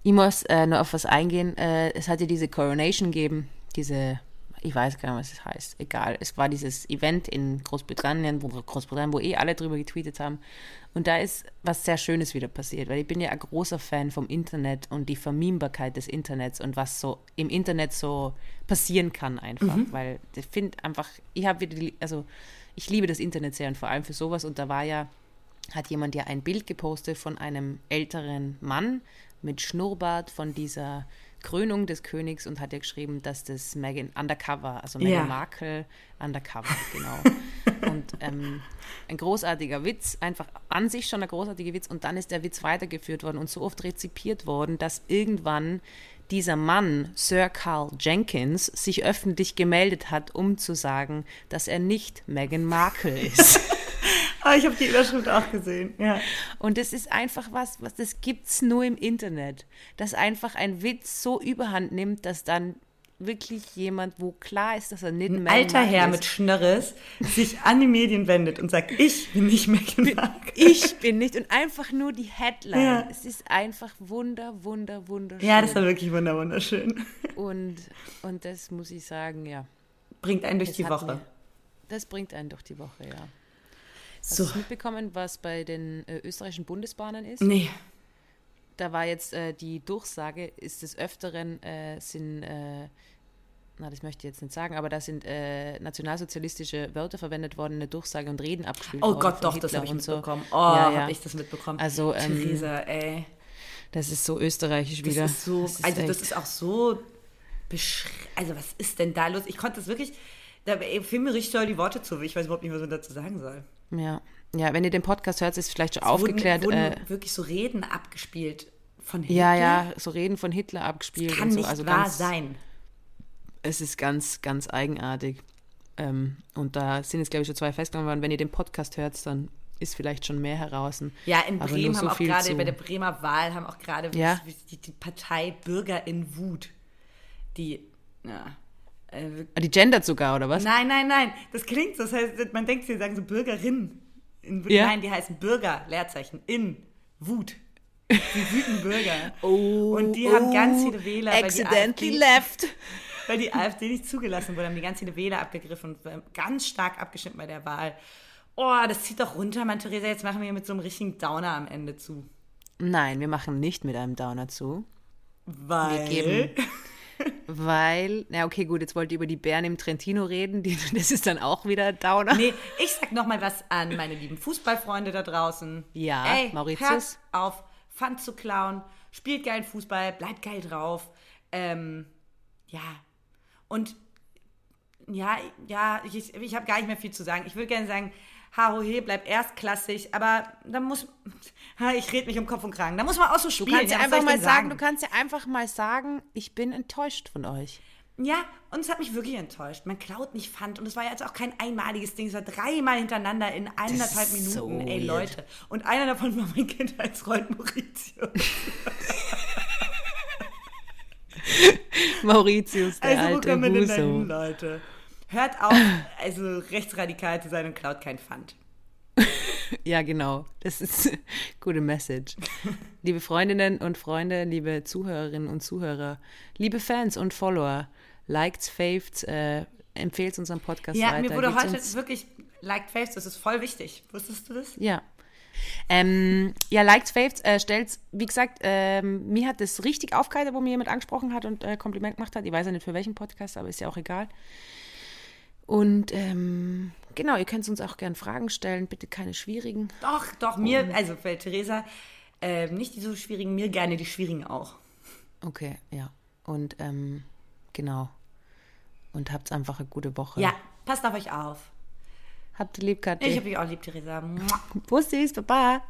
Ich muss äh, nur auf was eingehen. Äh, es hat ja diese Coronation gegeben, diese, ich weiß gar nicht, was es heißt, egal. Es war dieses Event in Großbritannien, wo Großbritannien, wo eh alle drüber getweetet haben. Und da ist was sehr Schönes wieder passiert, weil ich bin ja ein großer Fan vom Internet und die Verminbarkeit des Internets und was so im Internet so passieren kann einfach, weil ich finde einfach, ich habe wieder, die, also ich liebe das Internet sehr und vor allem für sowas und da war ja hat jemand ja ein Bild gepostet von einem älteren Mann mit Schnurrbart von dieser Krönung des Königs und hat ja geschrieben, dass das Meghan Undercover, also Meghan Ja. Markle Undercover, genau. (laughs) und ähm, ein großartiger Witz, einfach an sich schon ein großartiger Witz und dann ist der Witz weitergeführt worden und so oft rezipiert worden, dass irgendwann dieser Mann, Sir Carl Jenkins, sich öffentlich gemeldet hat, um zu sagen, dass er nicht Meghan Markle ist. (laughs) Ah, ich habe die Überschrift auch gesehen. Ja. Und das ist einfach was, was das gibt's nur im Internet. Dass einfach ein Witz so überhand nimmt, dass dann wirklich jemand, wo klar ist, dass er nicht Ein Meghan alter Herr ist. mit Schnörres sich an die Medien wendet und sagt, ich bin nicht Meghan Markle. ich bin nicht und einfach nur die Headline. Ja. Es ist einfach wunder, wunder, wunderschön. Ja, das war wirklich wunder- wunderschön. und, und das muss ich sagen, ja. Bringt einen durch Das die Woche. Mir, das bringt einen durch die Woche, ja. Hast So. du mitbekommen, was bei den äh, österreichischen Bundesbahnen ist? Nee. da war jetzt äh, die Durchsage, ist des Öfteren äh, sind, äh, na, das möchte ich jetzt nicht sagen, aber da sind äh, nationalsozialistische Wörter verwendet worden in der Durchsage und Reden abgespielt Oh worden. Gott, doch, das Hitler habe ich und so. mitbekommen. Oh, Ja, ja. habe ich das mitbekommen. Also, ähm, Theresa, ey. Das ist so österreichisch Das wieder. ist so, Das ist also das ist auch so Also was ist denn da los? Ich konnte das wirklich, da fiel mir richtig doll die Worte zu. Ich weiß überhaupt nicht, was man dazu sagen soll. Ja. ja, wenn ihr den Podcast hört, ist vielleicht schon Es aufgeklärt. Wurden, äh, wurden wirklich so Reden abgespielt von Hitler. ja, ja, so Reden von Hitler abgespielt. Kann und so. nicht also wahr ganz, sein. Es ist ganz, ganz eigenartig. Ähm, und da sind jetzt, glaube ich, schon zwei festgenommen worden. Wenn ihr den Podcast hört, dann ist vielleicht schon mehr heraus. Ja, in Aber Bremen nur haben so auch gerade, bei der Bremer Wahl haben auch gerade Ja. die, die Partei Bürger in Wut, die, ja, äh, Die gendert sogar, oder was? nein, nein, nein, das klingt so, das heißt, man denkt, sie sagen so Bürgerin In, Ja. Nein, die heißen Bürger, Leerzeichen, in Wut. Die wütenden Bürger. (laughs) Oh, Und die haben ganz viele Wähler, weil die Accidentally AfD left. weil die AfD nicht zugelassen wurde, haben die ganz viele Wähler abgegriffen und ganz stark abgeschnitten bei der Wahl. Oh, das zieht doch runter, Mann, Theresa. Jetzt machen wir mit so einem richtigen Downer am Ende zu. Nein, wir machen nicht mit einem Downer zu. Weil. geben- Weil, na okay, gut, jetzt wollt ihr über die Bären im Trentino reden. Die, (laughs) das ist dann auch wieder Downer. Nee, ich sag noch mal was an meine lieben Fußballfreunde da draußen. Ja, Ey, Mauritius? hört auf, Pfand zu klauen, spielt geilen Fußball, bleibt geil drauf. Ähm, ja. Und ja, ja, ich, ich habe gar nicht mehr viel zu sagen. Ich würde gerne sagen, Harohe bleibt erstklassig, aber da muss, (laughs) ich rede mich um Kopf und Kragen. Da muss man auch so Du spielen. kannst ja einfach mal denn sagen, du kannst ja einfach mal sagen, ich bin enttäuscht von euch. Ja, und es hat mich wirklich enttäuscht. Man klaut nicht Pfand und es war jetzt auch kein einmaliges Ding. Es war dreimal hintereinander in eineinhalb ist so Minuten. Ey. Leute. Und einer davon war mein Kindheitsfreund Mauritius. (laughs) Mauritius, der Also, wo alte denn da hin. Leute? Hört auf, also rechtsradikal zu sein und klaut kein Pfand. (laughs) Ja, genau. Das ist eine (laughs) gute Message. (laughs) liebe Freundinnen und Freunde, liebe Zuhörerinnen und Zuhörer, liebe Fans und Follower, liked, faved, äh, empfehlt unseren Podcast Ja, weiter. mir wurde gebt heute uns- wirklich liked face, das ist voll wichtig. Wusstest du das? Ja. Ähm, ja, liked, faved, äh, stellt, wie gesagt, ähm, mir hat das richtig aufgehalten, wo mir jemand angesprochen hat und äh, Kompliment gemacht hat. Ich weiß ja nicht für welchen Podcast, aber ist ja auch egal. Und ähm, genau, ihr könnt uns auch gern Fragen stellen, bitte keine schwierigen. Doch, doch, mir, also für Theresa, ähm, nicht die so schwierigen, mir gerne die schwierigen auch. Okay, ja. Und ähm, genau. Und habt einfach eine gute Woche. Ja, passt auf euch auf. Habt lieb, Katja. Ich hab dich auch lieb, Theresa. (laughs) Bussis, Baba.